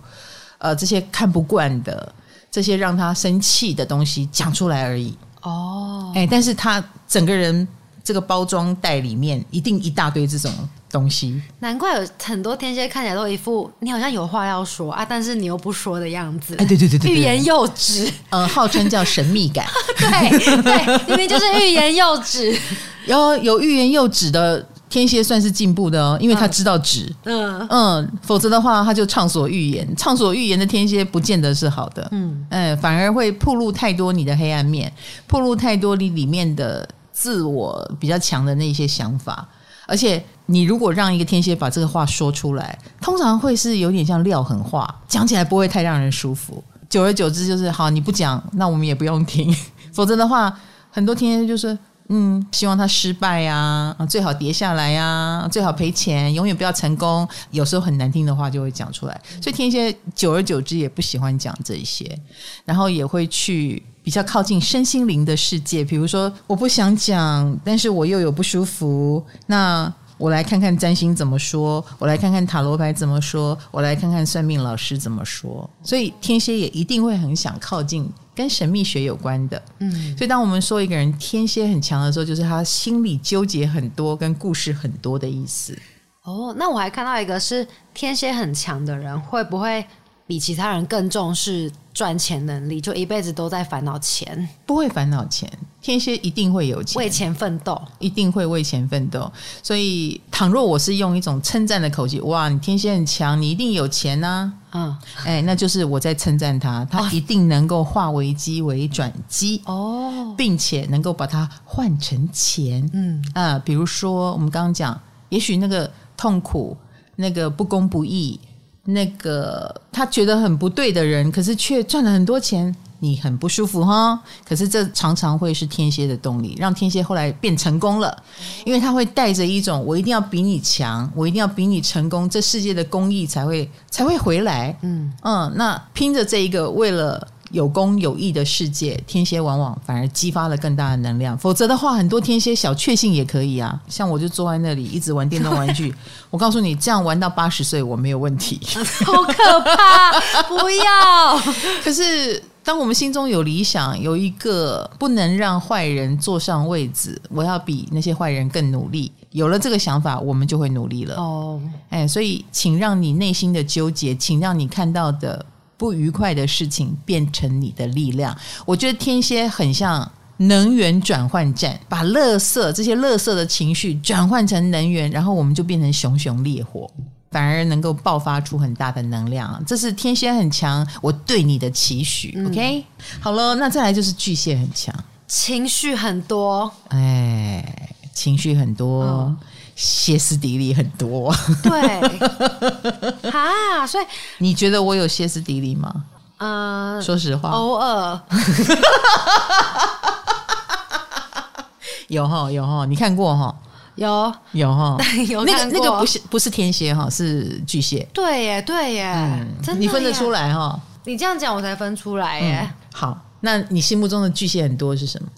呃，这些看不惯的、这些让他生气的东西讲出来而已。哦，哎，但是他整个人这个包装袋里面一定一大堆这种。东西，难怪有很多天蝎看起来都一副你好像有话要说啊，但是你又不说的样子。哎，对对对对，欲言又止，呃，号称叫神秘感。对对，明明就是欲言又止。有有欲言又止的天蝎算是进步的哦，因为他知道止。嗯嗯，否则的话他就畅所欲言，畅所欲言的天蝎不见得是好的。嗯嗯，反而会暴露太多你的黑暗面，暴露太多你里面的自我比较强的那些想法。而且，你如果让一个天蝎把这个话说出来，通常会是有点像撂狠话，讲起来不会太让人舒服。久而久之，就是好，你不讲，那我们也不用听。否则的话，很多天蝎就是，嗯，希望他失败呀，最好跌下来呀，最好赔钱，永远不要成功。有时候很难听的话就会讲出来，所以天蝎久而久之也不喜欢讲这些，然后也会去。比较靠近身心灵的世界，比如说我不想讲，但是我又有不舒服，那我来看看占星怎么说，我来看看塔罗牌怎么说，我来看看算命老师怎么说。所以天蝎也一定会很想靠近跟神秘学有关的。嗯，所以当我们说一个人天蝎很强的时候，就是他心里纠结很多，跟故事很多的意思。哦，那我还看到一个是天蝎很强的人会不会比其他人更重视赚钱能力，就一辈子都在烦恼钱，不会烦恼钱。天蝎一定会有钱，为钱奋斗，一定会为钱奋斗。所以，倘若我是用一种称赞的口气，哇，你天蝎很强，你一定有钱啊！嗯，哎，那就是我在称赞他，他一定能够化危机为转机哦，并且能够把它换成钱。嗯啊，比如说我们刚刚讲，也许那个痛苦，那个不公不义。那个他觉得很不对的人，可是却赚了很多钱，你很不舒服哈。可是这常常会是天蝎的动力，让天蝎后来变成功了，因为他会带着一种我一定要比你强，我一定要比你成功，这世界的公益才会才会回来。嗯嗯，那拼着这一个为了。有功有义的世界，天蝎往往反而激发了更大的能量。否则的话，很多天蝎小确幸也可以啊。像我就坐在那里一直玩电动玩具，我告诉你，这样玩到八十岁我没有问题。好可怕！不要。可是，当我们心中有理想，有一个不能让坏人坐上位子，我要比那些坏人更努力。有了这个想法，我们就会努力了。哦，哎，所以，请让你内心的纠结，请让你看到的。不愉快的事情变成你的力量，我觉得天蝎很像能源转换站，把垃圾这些垃圾的情绪转换成能源，然后我们就变成熊熊烈火，反而能够爆发出很大的能量。这是天蝎很强，我对你的期许。嗯、OK，好了，那再来就是巨蟹很强，情绪很多，哎，情绪很多。嗯歇斯底里很多，对，哈，所以 你觉得我有歇斯底里吗？嗯、呃，说实话，偶尔 有哈有哈，你看过哈？有有哈，有那个那个不是不是天蝎哈，是巨蟹。对耶对耶，嗯、真的，你分得出来哈？你这样讲我才分出来耶、嗯。好，那你心目中的巨蟹很多是什么？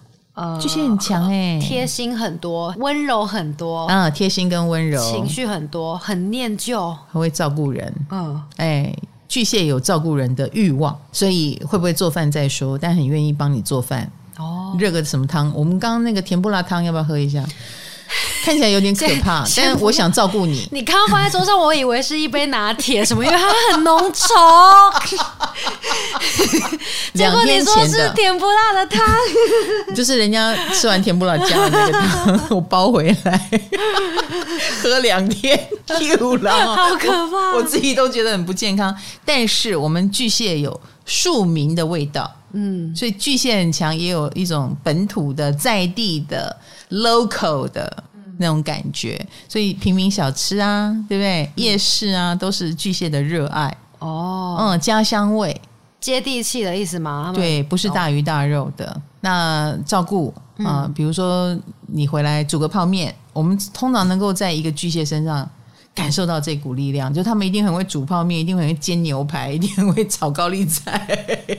巨蟹很强哎，贴心很多，温柔很多，嗯，贴心跟温柔，情绪很多，很念旧，很会照顾人。嗯，哎，巨蟹有照顾人的欲望，所以会不会做饭再说，但很愿意帮你做饭。哦，热个什么汤？我们刚刚那个甜不辣汤要不要喝一下？看起来有点可怕，但我想照顾你。你刚刚放在桌上，我以为是一杯拿铁，什么？因为它很浓稠。结果你说是甜不辣的汤，就是人家吃完甜不辣加的那个汤，我包回来喝两天，又了，好可怕！我自己都觉得很不健康。但是我们巨蟹有庶民的味道，嗯，所以巨蟹很强，也有一种本土的、在地的、local 的。那种感觉，所以平民小吃啊，对不对？夜市啊，都是巨蟹的热爱哦。嗯，家乡味、接地气的意思吗？对，不是大鱼大肉的。哦、那照顾啊、呃，比如说你回来煮个泡面，我们通常能够在一个巨蟹身上感受到这股力量，就他们一定很会煮泡面，一定很会煎牛排，一定很会炒高丽菜，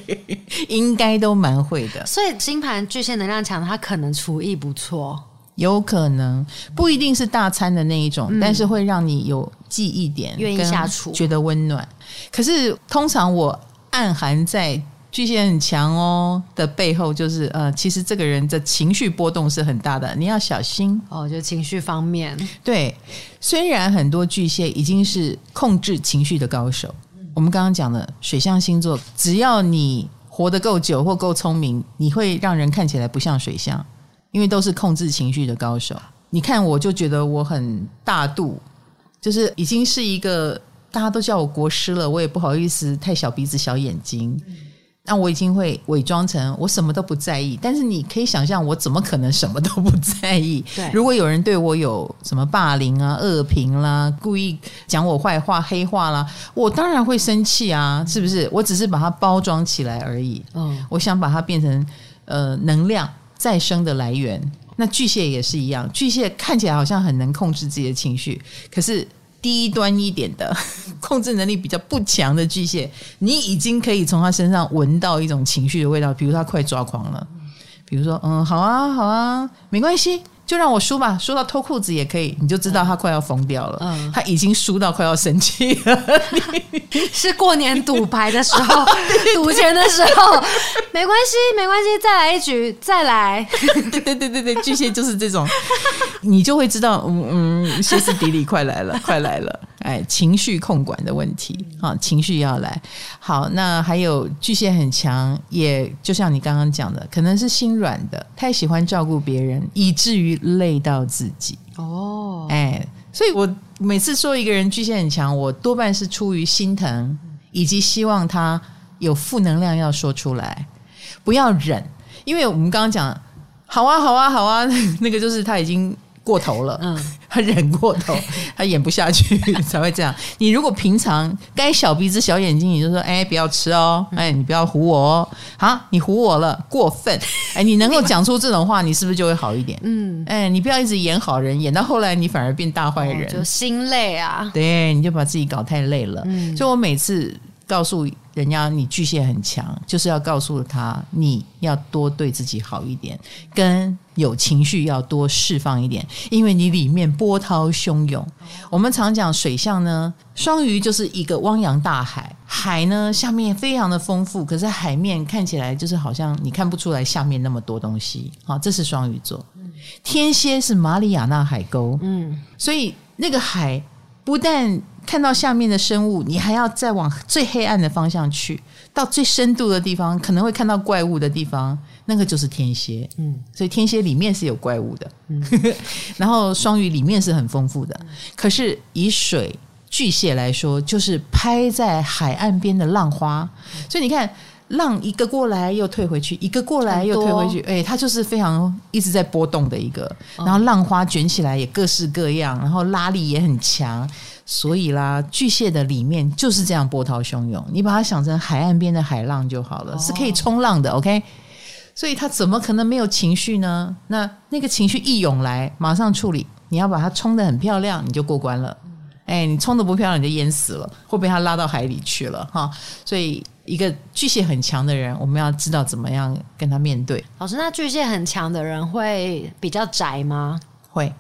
应该都蛮会的。所以星盘巨蟹能量强，他可能厨艺不错，有可能不一定是大餐的那一种，嗯、但是会让你有记忆点，愿意下厨，觉得温暖。可是通常我暗含在。巨蟹很强哦的背后，就是呃，其实这个人的情绪波动是很大的，你要小心哦。就情绪方面，对，虽然很多巨蟹已经是控制情绪的高手，嗯、我们刚刚讲的水象星座，只要你活得够久或够聪明，你会让人看起来不像水象，因为都是控制情绪的高手。你看，我就觉得我很大度，就是已经是一个大家都叫我国师了，我也不好意思太小鼻子小眼睛。嗯那我已经会伪装成我什么都不在意，但是你可以想象，我怎么可能什么都不在意？对，如果有人对我有什么霸凌啊、恶评啦、故意讲我坏话、黑话啦，我当然会生气啊，是不是？我只是把它包装起来而已。嗯，我想把它变成呃能量再生的来源。那巨蟹也是一样，巨蟹看起来好像很能控制自己的情绪，可是。低端一点的 控制能力比较不强的巨蟹，你已经可以从他身上闻到一种情绪的味道，比如他快抓狂了，比如说嗯，好啊好啊，没关系。就让我输吧，输到脱裤子也可以，你就知道他快要疯掉了。嗯，他已经输到快要生气了。是过年赌牌的时候，赌钱的时候，没关系，没关系，再来一局，再来。对对对对对，巨蟹就是这种，你就会知道，嗯嗯，歇斯底里快来了，快来了。哎，情绪控管的问题啊，情绪要来。好，那还有巨蟹很强，也就像你刚刚讲的，可能是心软的，太喜欢照顾别人，以至于累到自己。哦，哎，所以我每次说一个人巨蟹很强，我多半是出于心疼，以及希望他有负能量要说出来，不要忍，因为我们刚刚讲，好啊，好啊，好啊，那个就是他已经。过头了，嗯，他忍过头，他演不下去 才会这样。你如果平常该小鼻子小眼睛，你就说，哎，不要吃哦，哎，你不要唬我哦，好，你唬我了，过分，哎，你能够讲出这种话，你是不是就会好一点？嗯，哎，你不要一直演好人，演到后来你反而变大坏人，就心累啊，对，你就把自己搞太累了。嗯，所以我每次。告诉人家你巨蟹很强，就是要告诉他你要多对自己好一点，跟有情绪要多释放一点，因为你里面波涛汹涌。我们常讲水象呢，双鱼就是一个汪洋大海，海呢下面非常的丰富，可是海面看起来就是好像你看不出来下面那么多东西。好，这是双鱼座。天蝎是马里亚纳海沟，嗯，所以那个海不但看到下面的生物，你还要再往最黑暗的方向去，到最深度的地方，可能会看到怪物的地方，那个就是天蝎。嗯，所以天蝎里面是有怪物的。嗯，然后双鱼里面是很丰富的。可是以水巨蟹来说，就是拍在海岸边的浪花。所以你看，浪一个过来又退回去，一个过来又退回去，哎，它就是非常一直在波动的一个。然后浪花卷起来也各式各样，然后拉力也很强。所以啦，巨蟹的里面就是这样波涛汹涌，你把它想成海岸边的海浪就好了，是可以冲浪的。OK，所以他怎么可能没有情绪呢？那那个情绪一涌来，马上处理。你要把它冲得很漂亮，你就过关了。哎，你冲得不漂亮，你就淹死了，会被他拉到海里去了哈。所以，一个巨蟹很强的人，我们要知道怎么样跟他面对。老师，那巨蟹很强的人会比较宅吗？会。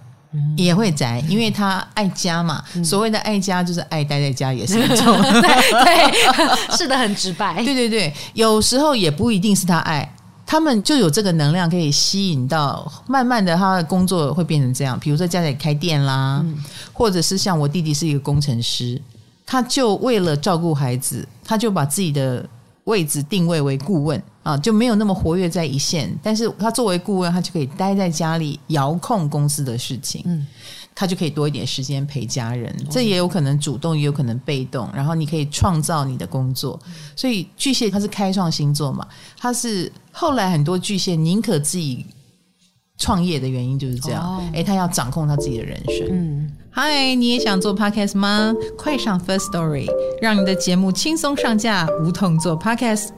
也会宅，因为他爱家嘛。嗯、所谓的爱家，就是爱待在家，也是一种。对 对，是的，很直白。对对对，有时候也不一定是他爱，他们就有这个能量可以吸引到，慢慢的他的工作会变成这样。比如说家里开店啦，嗯、或者是像我弟弟是一个工程师，他就为了照顾孩子，他就把自己的位置定位为顾问。啊，就没有那么活跃在一线，但是他作为顾问，他就可以待在家里遥控公司的事情，嗯，他就可以多一点时间陪家人，这也有可能主动，也有可能被动，然后你可以创造你的工作。所以巨蟹他是开创星座嘛，他是后来很多巨蟹宁可自己创业的原因就是这样，哎、哦，他要掌控他自己的人生。嗯，嗨，你也想做 podcast 吗？快上 First Story，让你的节目轻松上架，无痛做 podcast。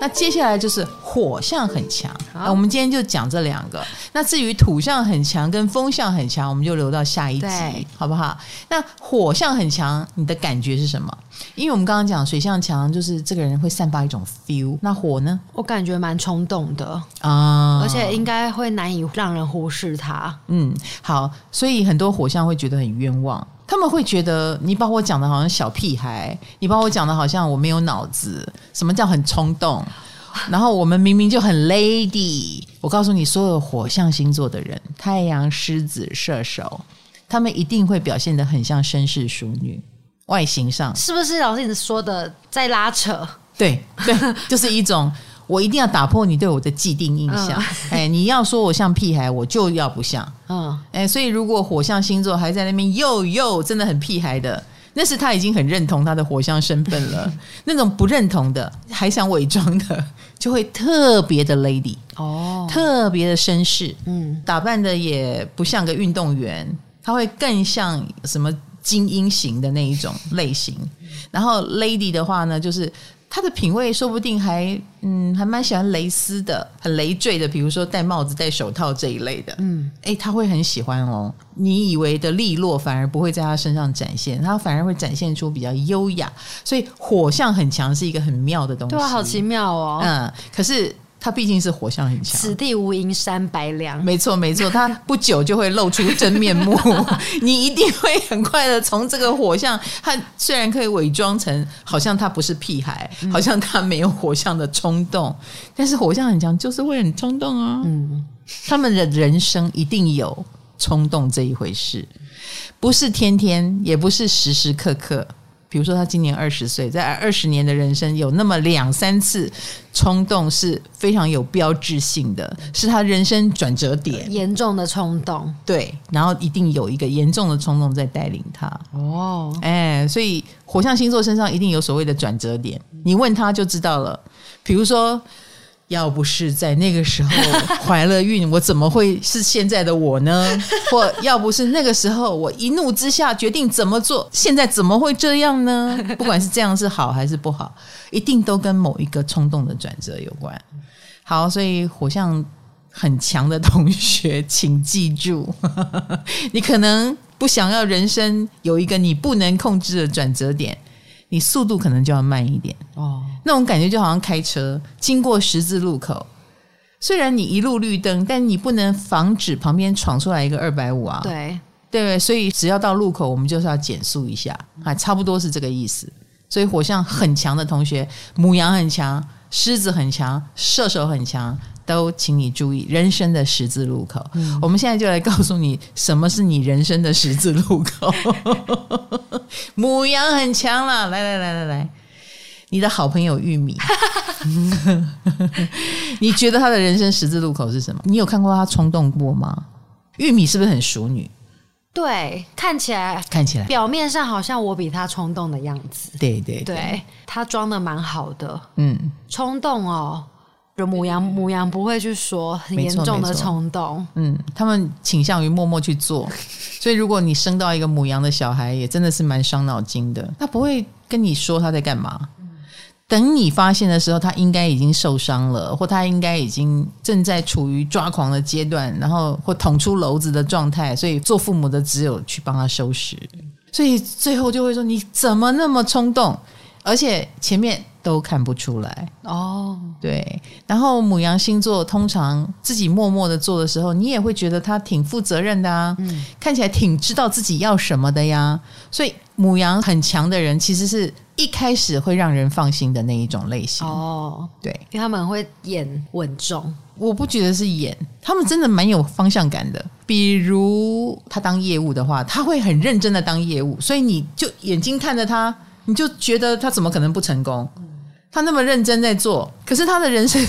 那接下来就是火象很强，那我们今天就讲这两个。那至于土象很强跟风象很强，我们就留到下一集，好不好？那火象很强，你的感觉是什么？因为我们刚刚讲水象强，就是这个人会散发一种 feel。那火呢？我感觉蛮冲动的啊，而且应该会难以让人忽视他。嗯，好，所以很多火象会觉得很冤枉。他们会觉得你把我讲的好像小屁孩，你把我讲的好像我没有脑子。什么叫很冲动？然后我们明明就很 lady。我告诉你，所有火象星座的人，太阳、狮子、射手，他们一定会表现的很像绅士淑女。外形上是不是老师你说的在拉扯？对对，就是一种。我一定要打破你对我的既定印象，嗯、哎，你要说我像屁孩，我就要不像，嗯，哎，所以如果火象星座还在那边又又真的很屁孩的，那是他已经很认同他的火象身份了。那种不认同的，还想伪装的，就会特别的 lady 哦，特别的绅士，嗯，打扮的也不像个运动员，他会更像什么精英型的那一种类型。然后 lady 的话呢，就是。他的品味说不定还嗯还蛮喜欢蕾丝的，很累赘的，比如说戴帽子、戴手套这一类的。嗯，诶，他会很喜欢哦。你以为的利落，反而不会在他身上展现，他反而会展现出比较优雅。所以火象很强是一个很妙的东西，对啊，好奇妙哦。嗯，可是。他毕竟是火象很强，此地无银三百两。没错，没错，他不久就会露出真面目，你一定会很快的从这个火象，他虽然可以伪装成好像他不是屁孩，好像他没有火象的冲动，但是火象很强就是会很冲动啊。嗯，他们的人生一定有冲动这一回事，不是天天，也不是时时刻刻。比如说，他今年二十岁，在二十年的人生有那么两三次冲动是非常有标志性的，是他人生转折点，严重的冲动。对，然后一定有一个严重的冲动在带领他。哦，哎，所以火象星座身上一定有所谓的转折点，你问他就知道了。比如说。要不是在那个时候怀了孕，我怎么会是现在的我呢？或要不是那个时候我一怒之下决定怎么做，现在怎么会这样呢？不管是这样是好还是不好，一定都跟某一个冲动的转折有关。好，所以火象很强的同学，请记住，你可能不想要人生有一个你不能控制的转折点。你速度可能就要慢一点。哦，那种感觉就好像开车经过十字路口，虽然你一路绿灯，但你不能防止旁边闯出来一个二百五啊。对。对，所以只要到路口，我们就是要减速一下，啊，差不多是这个意思。所以火象很强的同学，母羊很强，狮子很强，射手很强。都请你注意人生的十字路口。嗯、我们现在就来告诉你，什么是你人生的十字路口。母羊很强了，来来来来来，你的好朋友玉米，你觉得他的人生十字路口是什么？你有看过他冲动过吗？玉米是不是很熟女？对，看起来看起来表面上好像我比他冲动的样子。对对对，对，他装的蛮好的。嗯，冲动哦。母羊，母羊不会去说很严重的冲动，嗯，他们倾向于默默去做。所以，如果你生到一个母羊的小孩，也真的是蛮伤脑筋的。他不会跟你说他在干嘛，等你发现的时候，他应该已经受伤了，或他应该已经正在处于抓狂的阶段，然后或捅出篓子的状态。所以，做父母的只有去帮他收拾。所以最后就会说：你怎么那么冲动？而且前面。都看不出来哦，对。然后母羊星座通常自己默默的做的时候，你也会觉得他挺负责任的啊，嗯，看起来挺知道自己要什么的呀。所以母羊很强的人，其实是一开始会让人放心的那一种类型哦。对，因为他们会演稳重，我不觉得是演，他们真的蛮有方向感的。比如他当业务的话，他会很认真的当业务，所以你就眼睛看着他，你就觉得他怎么可能不成功？他那么认真在做，可是他的人生，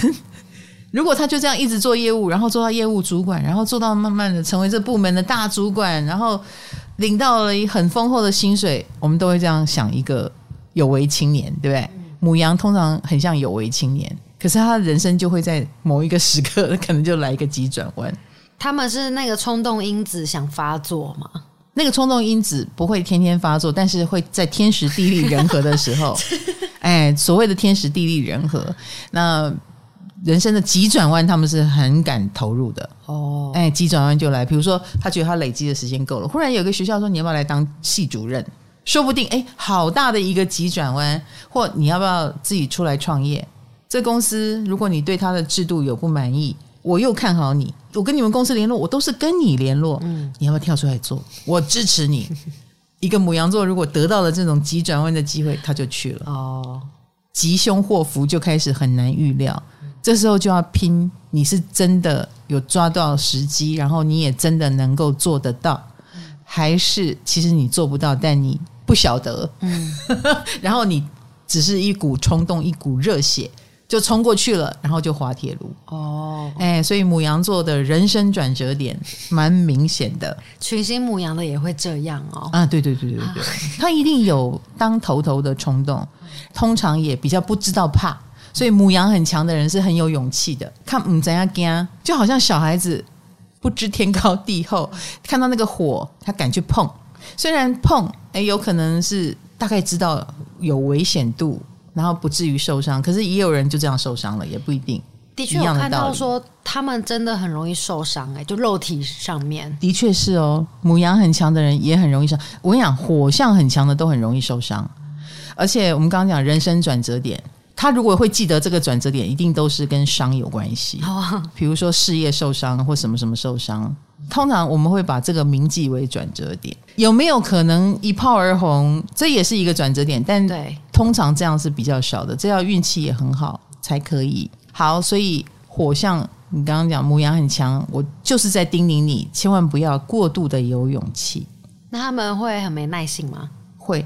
如果他就这样一直做业务，然后做到业务主管，然后做到慢慢的成为这部门的大主管，然后领到了很丰厚的薪水，我们都会这样想一个有为青年，对不对？母羊通常很像有为青年，可是他的人生就会在某一个时刻，可能就来一个急转弯。他们是那个冲动因子想发作吗？那个冲动因子不会天天发作，但是会在天时地利人和的时候。哎 哎，所谓的天时地利人和，那人生的急转弯，他们是很敢投入的哦。哎，急转弯就来，比如说他觉得他累积的时间够了，忽然有个学校说，你要不要来当系主任？说不定哎，好大的一个急转弯，或你要不要自己出来创业？这公司如果你对他的制度有不满意，我又看好你，我跟你们公司联络，我都是跟你联络，嗯，你要不要跳出来做？我支持你。一个母羊座如果得到了这种急转弯的机会，他就去了。哦，吉凶祸福就开始很难预料，这时候就要拼，你是真的有抓到时机，然后你也真的能够做得到，还是其实你做不到，但你不晓得，嗯，然后你只是一股冲动，一股热血。就冲过去了，然后就滑铁卢哦，哎，所以母羊座的人生转折点蛮明显的。群星母羊的也会这样哦。啊，对对对对对，他一定有当头头的冲动，通常也比较不知道怕，所以母羊很强的人是很有勇气的。看嗯怎样干，就好像小孩子不知天高地厚，看到那个火，他敢去碰，虽然碰，哎，有可能是大概知道有危险度。然后不至于受伤，可是也有人就这样受伤了，也不一定。的确有看到说他们真的很容易受伤，哎，就肉体上面。的确是哦，母羊很强的人也很容易伤。我跟你讲，火象很强的都很容易受伤。而且我们刚刚讲人生转折点，他如果会记得这个转折点，一定都是跟伤有关系。哦，比如说事业受伤或什么什么受伤。通常我们会把这个铭记为转折点，有没有可能一炮而红？这也是一个转折点，但对，通常这样是比较少的，这要运气也很好才可以。好，所以火象，你刚刚讲母羊很强，我就是在叮咛你，千万不要过度的有勇气。那他们会很没耐性吗？会，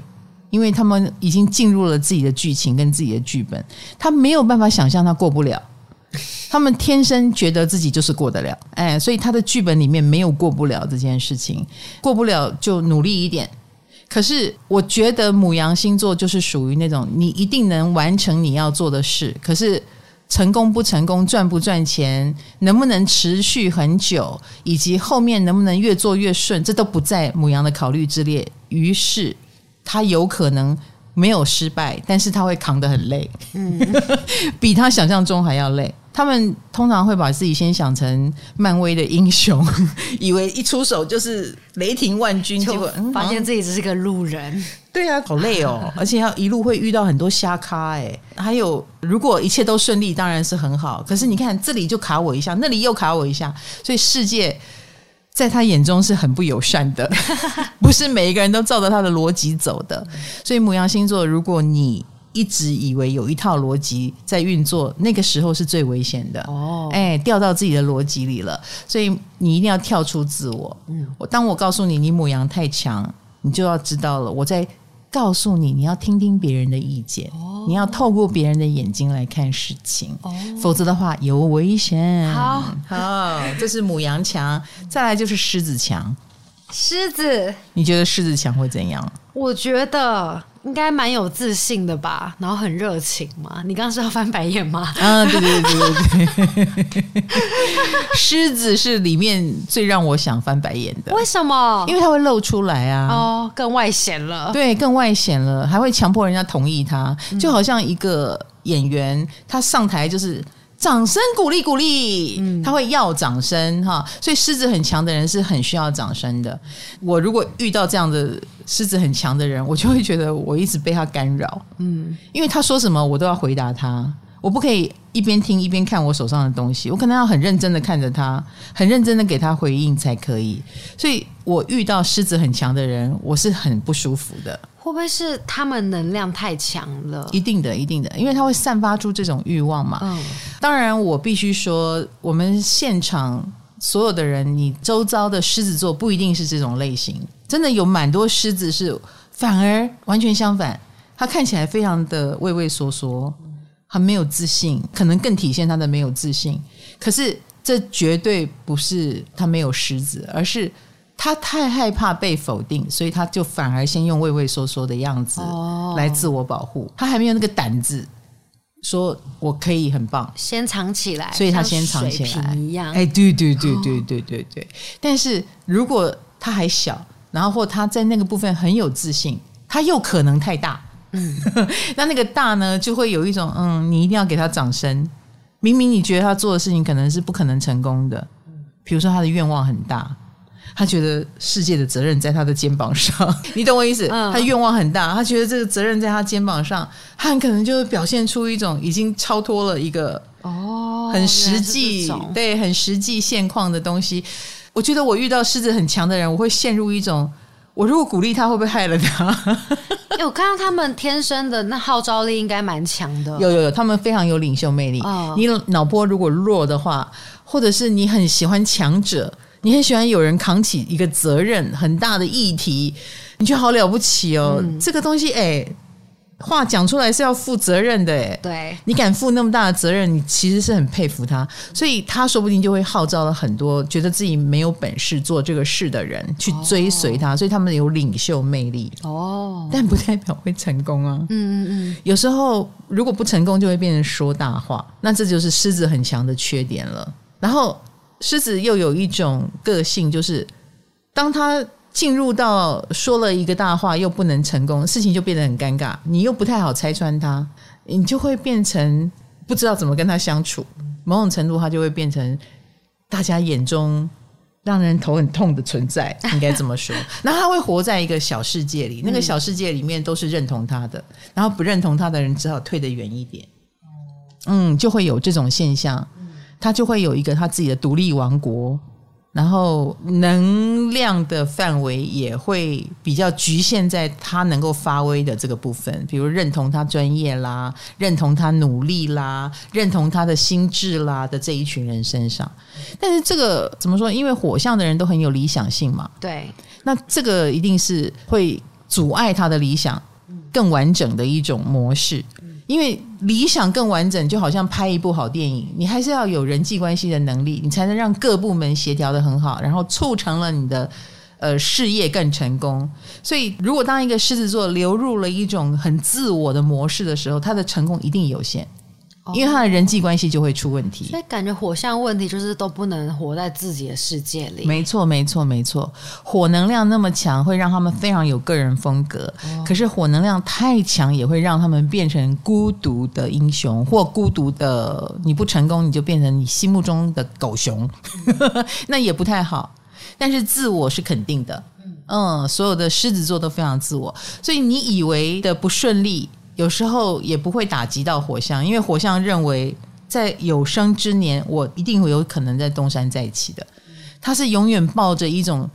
因为他们已经进入了自己的剧情跟自己的剧本，他没有办法想象他过不了。他们天生觉得自己就是过得了，哎，所以他的剧本里面没有过不了这件事情，过不了就努力一点。可是我觉得母羊星座就是属于那种你一定能完成你要做的事，可是成功不成功、赚不赚钱、能不能持续很久，以及后面能不能越做越顺，这都不在母羊的考虑之列。于是他有可能。没有失败，但是他会扛得很累，嗯，比他想象中还要累。他们通常会把自己先想成漫威的英雄，以为一出手就是雷霆万钧，结果发现自己只是个路人。对啊，好累哦，而且要一路会遇到很多瞎咖哎。还有，如果一切都顺利，当然是很好。可是你看，这里就卡我一下，那里又卡我一下，所以世界。在他眼中是很不友善的，不是每一个人都照着他的逻辑走的。所以母羊星座，如果你一直以为有一套逻辑在运作，那个时候是最危险的哦。哎，掉到自己的逻辑里了，所以你一定要跳出自我。嗯，我当我告诉你，你母羊太强，你就要知道了，我在。告诉你，你要听听别人的意见，哦、你要透过别人的眼睛来看事情，哦、否则的话有危险。好，好，这是母羊强，再来就是狮子强。狮子，你觉得狮子强会怎样？我觉得。应该蛮有自信的吧，然后很热情嘛。你刚刚是要翻白眼吗？啊，对对对对对。狮子是里面最让我想翻白眼的。为什么？因为它会露出来啊。哦，更外显了。对，更外显了，还会强迫人家同意他，就好像一个演员，他上台就是。掌声鼓励鼓励，嗯，他会要掌声哈，所以狮子很强的人是很需要掌声的。我如果遇到这样的狮子很强的人，我就会觉得我一直被他干扰，嗯，因为他说什么我都要回答他，我不可以一边听一边看我手上的东西，我可能要很认真的看着他，很认真的给他回应才可以。所以我遇到狮子很强的人，我是很不舒服的。会不会是他们能量太强了？一定的，一定的，因为他会散发出这种欲望嘛。嗯，当然，我必须说，我们现场所有的人，你周遭的狮子座不一定是这种类型，真的有蛮多狮子是反而完全相反，他看起来非常的畏畏缩缩，很没有自信，可能更体现他的没有自信。可是这绝对不是他没有狮子，而是。他太害怕被否定，所以他就反而先用畏畏缩缩的样子来自我保护。他还没有那个胆子说我可以很棒，先藏起来，所以他先藏起来一样。哎，对对对对对对对。但是如果他还小，然后或他在那个部分很有自信，他又可能太大。嗯，那那个大呢，就会有一种嗯，你一定要给他掌声。明明你觉得他做的事情可能是不可能成功的，比如说他的愿望很大，他觉得世界的责任在他的肩膀上，你懂我意思？嗯，他愿望很大，他觉得这个责任在他肩膀上，他很可能就会表现出一种已经超脱了一个哦，很实际对，很实际现况的东西。我觉得我遇到狮子很强的人，我会陷入一种，我如果鼓励他，会不会害了他？哎，我看到他们天生的那号召力应该蛮强的。有有有，他们非常有领袖魅力。哦，你脑波如果弱的话，或者是你很喜欢强者，你很喜欢有人扛起一个责任很大的议题，你觉得好了不起哦。嗯，这个东西，哎。话讲出来是要负责任的，哎，对，你敢负那么大的责任，你其实是很佩服他，所以他说不定就会号召了很多觉得自己没有本事做这个事的人去追随他，哦、所以他们有领袖魅力。哦，但不代表会成功啊，嗯嗯嗯，有时候如果不成功，就会变成说大话，那这就是狮子很强的缺点了。然后狮子又有一种个性，就是当他。进入到说了一个大话又不能成功，事情就变得很尴尬。你又不太好拆穿他，你就会变成不知道怎么跟他相处。某种程度，他就会变成大家眼中让人头很痛的存在，应该这么说。然后他会活在一个小世界里，那个小世界里面都是认同他的，然后不认同他的人只好退得远一点。嗯，就会有这种现象，他就会有一个他自己的独立王国。然后能量的范围也会比较局限在他能够发挥的这个部分，比如认同他专业啦，认同他努力啦，认同他的心智啦的这一群人身上。但是这个怎么说？因为火象的人都很有理想性嘛，对，那这个一定是会阻碍他的理想更完整的一种模式。因为理想更完整，就好像拍一部好电影，你还是要有人际关系的能力，你才能让各部门协调的很好，然后促成了你的呃事业更成功。所以，如果当一个狮子座流入了一种很自我的模式的时候，他的成功一定有限。因为他的人际关系就会出问题，所以感觉火象问题就是都不能活在自己的世界里。没错，没错，没错。火能量那么强，会让他们非常有个人风格。可是火能量太强，也会让他们变成孤独的英雄，或孤独的你不成功，你就变成你心目中的狗熊，那也不太好。但是自我是肯定的，嗯，所有的狮子座都非常自我，所以你以为的不顺利。有时候也不会打击到火象，因为火象认为在有生之年，我一定会有可能在东山再起的。他是永远抱着一种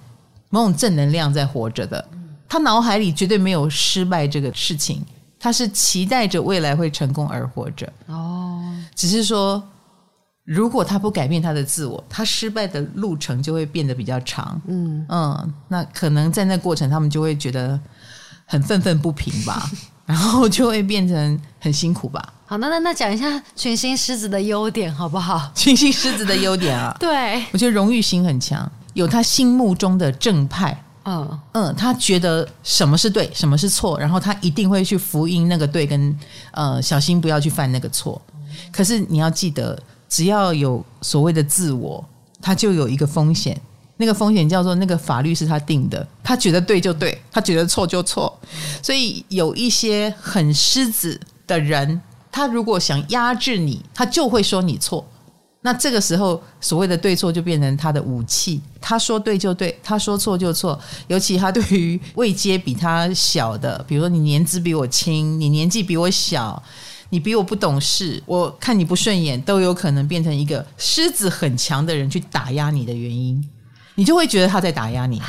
某种正能量在活着的，他脑海里绝对没有失败这个事情，他是期待着未来会成功而活着。哦，只是说，如果他不改变他的自我，他失败的路程就会变得比较长。嗯嗯，那可能在那过程，他们就会觉得很愤愤不平吧。然后就会变成很辛苦吧。好，那那那讲一下群星狮子的优点好不好？群星狮子的优点啊，对，我觉得荣誉心很强，有他心目中的正派。嗯嗯，他觉得什么是对，什么是错，然后他一定会去福音那个对跟，跟呃小心不要去犯那个错。可是你要记得，只要有所谓的自我，他就有一个风险。那个风险叫做那个法律是他定的，他觉得对就对，他觉得错就错。所以有一些很狮子的人，他如果想压制你，他就会说你错。那这个时候，所谓的对错就变成他的武器。他说对就对，他说错就错。尤其他对于位阶比他小的，比如说你年资比我轻，你年纪比我小，你比我不懂事，我看你不顺眼，都有可能变成一个狮子很强的人去打压你的原因。你就会觉得他在打压你，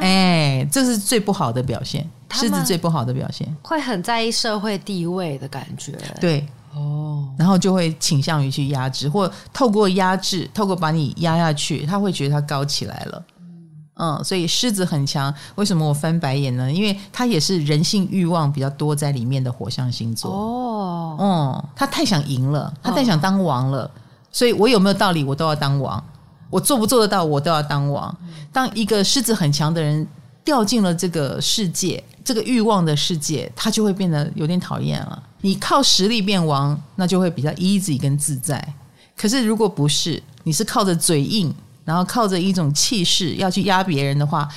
哎，这是最不好的表现，狮子最不好的表现，会很在意社会地位的感觉，对，哦，然后就会倾向于去压制，或透过压制，透过把你压下去，他会觉得他高起来了，嗯，所以狮子很强，为什么我翻白眼呢？因为他也是人性欲望比较多在里面的火象星座，哦，嗯，他太想赢了，他太想当王了，所以我有没有道理，我都要当王。我做不做得到，我都要当王。当一个狮子很强的人掉进了这个世界，这个欲望的世界，他就会变得有点讨厌了。你靠实力变王，那就会比较 easy 跟自在。可是如果不是，你是靠着嘴硬，然后靠着一种气势要去压别人的话，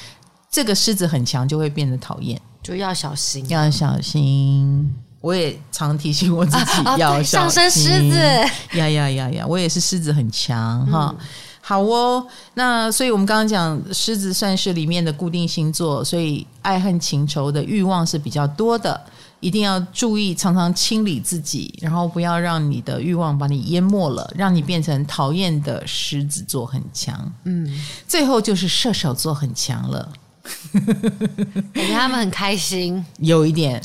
这个狮子很强就会变得讨厌。就要小心，要小心。我也常提醒我自己要小心。上升狮子，呀呀呀呀！我也是狮子很强哈。好哦，那所以我们刚刚讲狮子算是里面的固定星座，所以爱恨情仇的欲望是比较多的，一定要注意，常常清理自己，然后不要让你的欲望把你淹没了，让你变成讨厌的狮子座很强。嗯，最后就是射手座很强了。感觉他们很开心，有一点，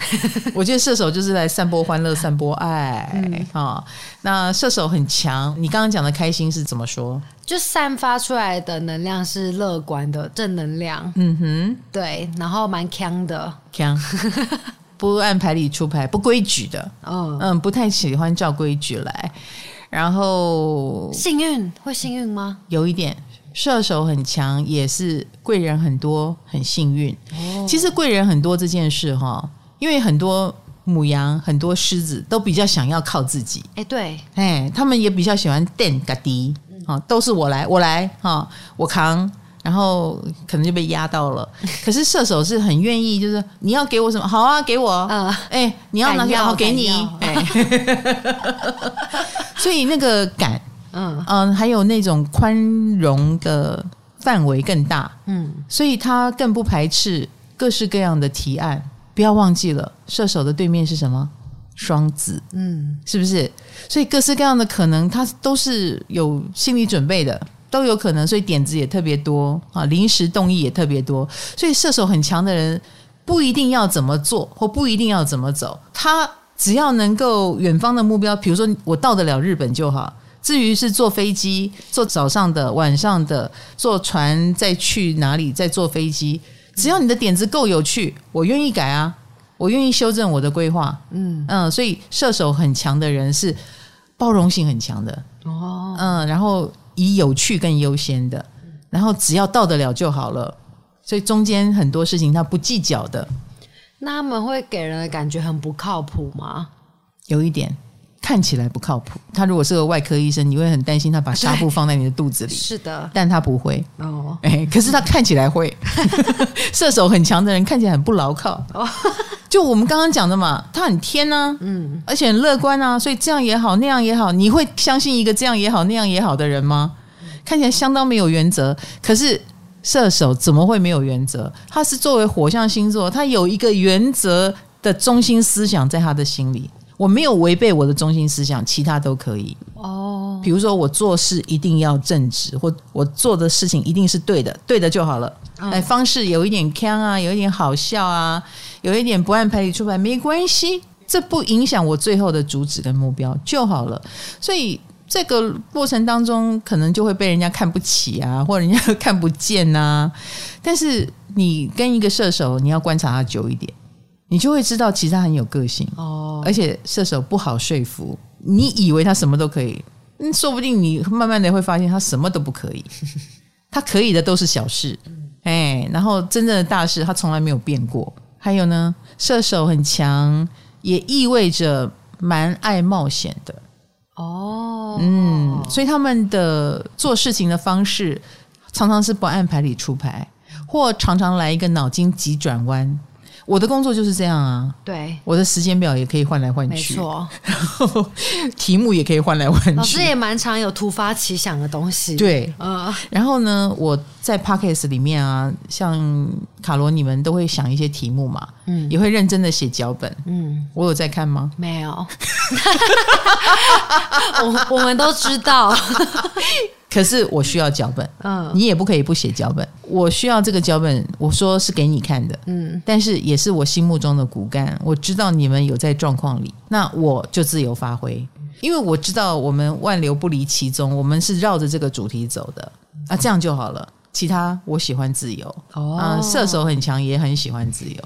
我觉得射手就是来散播欢乐、散播爱啊、嗯哦。那射手很强，你刚刚讲的开心是怎么说？就散发出来的能量是乐观的正能量。嗯哼，对，然后蛮强的，强，不按牌理出牌，不规矩的。嗯嗯，不太喜欢照规矩来。然后幸运会幸运吗？有一点。射手很强，也是贵人很多，很幸运。哦、其实贵人很多这件事哈，因为很多母羊、很多狮子都比较想要靠自己。哎，对，哎，他们也比较喜欢垫个底，啊，都是我来，我来，哈，我扛，然后可能就被压到了。可是射手是很愿意，就是你要给我什么，好啊，给我，嗯，哎，你要拿什么，好给你，哎，所以那个感。嗯嗯，还有那种宽容的范围更大，嗯，所以他更不排斥各式各样的提案。不要忘记了，射手的对面是什么？双子，嗯，是不是？所以各式各样的可能，他都是有心理准备的，都有可能。所以点子也特别多啊，临时动议也特别多。所以射手很强的人，不一定要怎么做，或不一定要怎么走，他只要能够远方的目标，比如说我到得了日本就好。至于是坐飞机，坐早上的、晚上的，坐船再去哪里，再坐飞机，只要你的点子够有趣，我愿意改啊，我愿意修正我的规划。嗯嗯，所以射手很强的人是包容性很强的哦，嗯，然后以有趣更优先的，然后只要到得了就好了，所以中间很多事情他不计较的。那他们会给人的感觉很不靠谱吗？有一点。看起来不靠谱。他如果是个外科医生，你会很担心他把纱布放在你的肚子里。是的，但他不会。哦，哎，可是他看起来会。射手很强的人看起来很不牢靠。哦，就我们刚刚讲的嘛，他很天啊，嗯，而且很乐观啊，所以这样也好，那样也好，你会相信一个这样也好，那样也好的人吗？看起来相当没有原则。可是射手怎么会没有原则？他是作为火象星座，他有一个原则的中心思想在他的心里。我没有违背我的中心思想，其他都可以。哦，比如说我做事一定要正直，或我做的事情一定是对的，对的就好了。哎，方式有一点腔啊，有一点好笑啊，有一点不按牌理出牌，没关系，这不影响我最后的主旨跟目标就好了。所以这个过程当中，可能就会被人家看不起啊，或者人家 看不见啊。但是你跟一个射手，你要观察他久一点。你就会知道，其实他很有个性哦，而且射手不好说服。你以为他什么都可以，嗯，说不定你慢慢的会发现他什么都不可以。他可以的都是小事，哎，然后真正的大事他从来没有变过。还有呢，射手很强，也意味着蛮爱冒险的哦。嗯，所以他们的做事情的方式常常是不按牌理出牌，或常常来一个脑筋急转弯。我的工作就是这样啊，对，我的时间表也可以换来换去，没错，然后 题目也可以换来换去。老师也蛮常有突发奇想的东西，对，嗯，然后呢，我在 Podcast 里面啊，像卡罗你们都会想一些题目嘛，嗯，也会认真的写脚本，嗯，我有在看吗？没有，我我们都知道。可是我需要脚本，嗯，你也不可以不写脚本。我需要这个脚本，我说是给你看的，嗯，但是也是我心目中的骨干。我知道你们有在状况里，那我就自由发挥，因为我知道我们万流不离其宗，我们是绕着这个主题走的啊，这样就好了。其他我喜欢自由，哦，啊，射手很强，也很喜欢自由，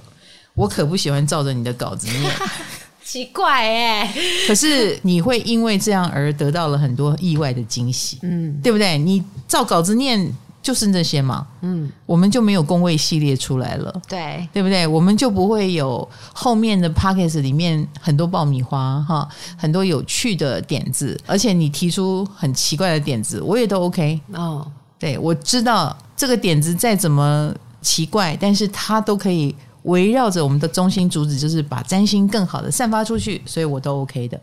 我可不喜欢照着你的稿子念。奇怪哎，可是你会因为这样而得到了很多意外的惊喜，嗯，对不对？你照稿子念就是那些嘛，嗯，我们就没有工位系列出来了，对，对不对？我们就不会有后面的 Podcast 里面很多爆米花哈，很多有趣的点子，而且你提出很奇怪的点子，我也都 OK 哦。对，我知道这个点子再怎么奇怪，但是它都可以。围绕着我们的中心主旨，就是把占星更好的散发出去，所以我都 OK 的。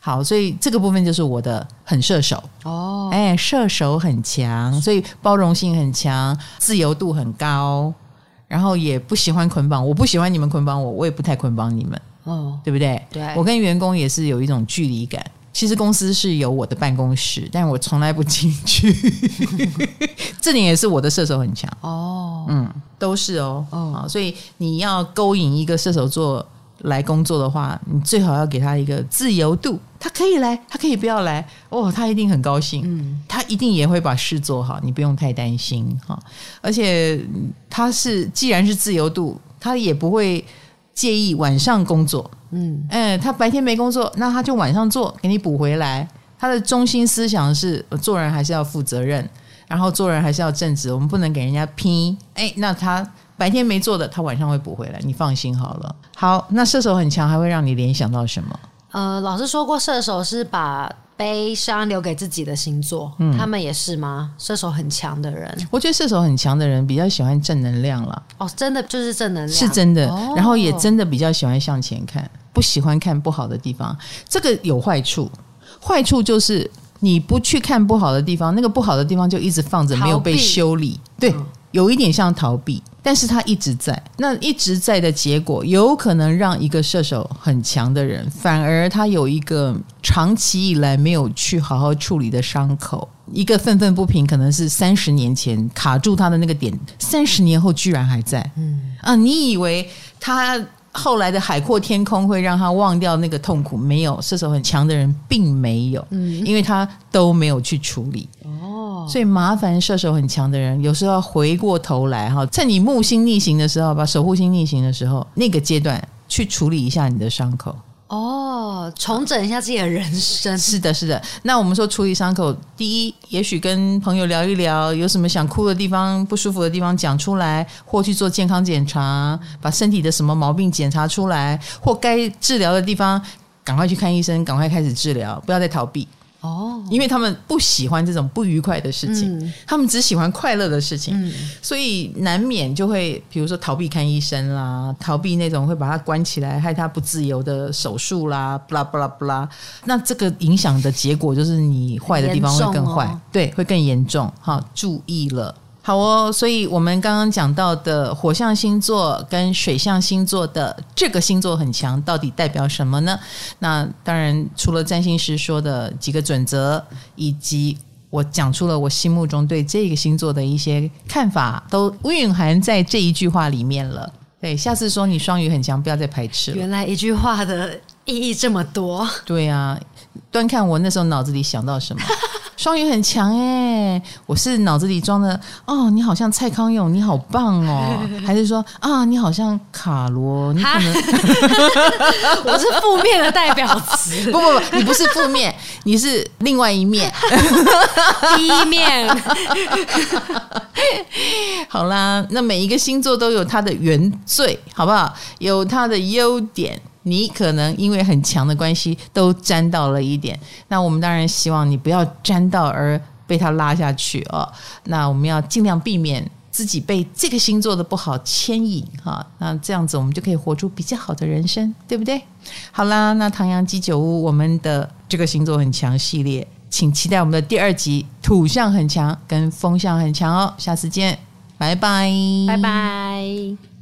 好，所以这个部分就是我的很射手哦，哎，射手很强，所以包容性很强，自由度很高，然后也不喜欢捆绑，我不喜欢你们捆绑我，我也不太捆绑你们，哦，对不对？对，我跟员工也是有一种距离感。其实公司是有我的办公室，但我从来不进去，这点也是我的射手很强。哦，嗯，都是哦，哦，所以你要勾引一个射手座。来工作的话，你最好要给他一个自由度，他可以来，他可以不要来，哦，他一定很高兴，嗯，他一定也会把事做好，你不用太担心哈。而且他是既然是自由度，他也不会介意晚上工作，嗯，哎，他白天没工作，那他就晚上做，给你补回来。他的中心思想是做人还是要负责任，然后做人还是要正直，我们不能给人家拼，哎，那他。白天没做的，他晚上会补回来，你放心好了。好，那射手很强，还会让你联想到什么？呃，老师说过，射手是把悲伤留给自己的星座，嗯，他们也是吗？射手很强的人，我觉得射手很强的人比较喜欢正能量了。哦，真的就是正能量，是真的。然后也真的比较喜欢向前看，不喜欢看不好的地方。这个有坏处，坏处就是你不去看不好的地方，那个不好的地方就一直放着，没有被修理。对。嗯有一点像逃避，但是他一直在。那一直在的结果，有可能让一个射手很强的人，反而他有一个长期以来没有去好好处理的伤口，一个愤愤不平，可能是三十年前卡住他的那个点，三十年后居然还在。嗯啊，你以为他后来的海阔天空会让他忘掉那个痛苦？没有，射手很强的人并没有，嗯，因为他都没有去处理。所以麻烦射手很强的人，有时候要回过头来哈，趁你木星逆行的时候，把守护星逆行的时候，那个阶段去处理一下你的伤口。哦，重整一下自己的人生。是的，是的。那我们说处理伤口，第一，也许跟朋友聊一聊，有什么想哭的地方、不舒服的地方讲出来，或去做健康检查，把身体的什么毛病检查出来，或该治疗的地方赶快去看医生，赶快开始治疗，不要再逃避。哦，因为他们不喜欢这种不愉快的事情，嗯、他们只喜欢快乐的事情，嗯、所以难免就会，比如说逃避看医生啦，逃避那种会把他关起来害他不自由的手术啦，不啦不啦不啦，那这个影响的结果就是你坏的地方会更坏，哦、对，会更严重。好，注意了。好哦，所以我们刚刚讲到的火象星座跟水象星座的这个星座很强，到底代表什么呢？那当然，除了占星师说的几个准则，以及我讲出了我心目中对这个星座的一些看法，都蕴含在这一句话里面了。对，下次说你双鱼很强，不要再排斥了。原来一句话的意义这么多。对啊，端看我那时候脑子里想到什么。双鱼很强哎，我是脑子里装的哦，你好像蔡康永，你好棒哦，还是说啊，你好像卡罗？你可能 我是负面的代表词，不不不，你不是负面，你是另外一面，第一面。好啦，那每一个星座都有它的原罪，好不好？有它的优点。你可能因为很强的关系都沾到了一点，那我们当然希望你不要沾到而被他拉下去哦。那我们要尽量避免自己被这个星座的不好牵引哈。那这样子我们就可以活出比较好的人生，对不对？好啦，那唐阳鸡酒屋我们的这个星座很强系列，请期待我们的第二集土象很强跟风象很强哦。下次见，拜拜，拜拜。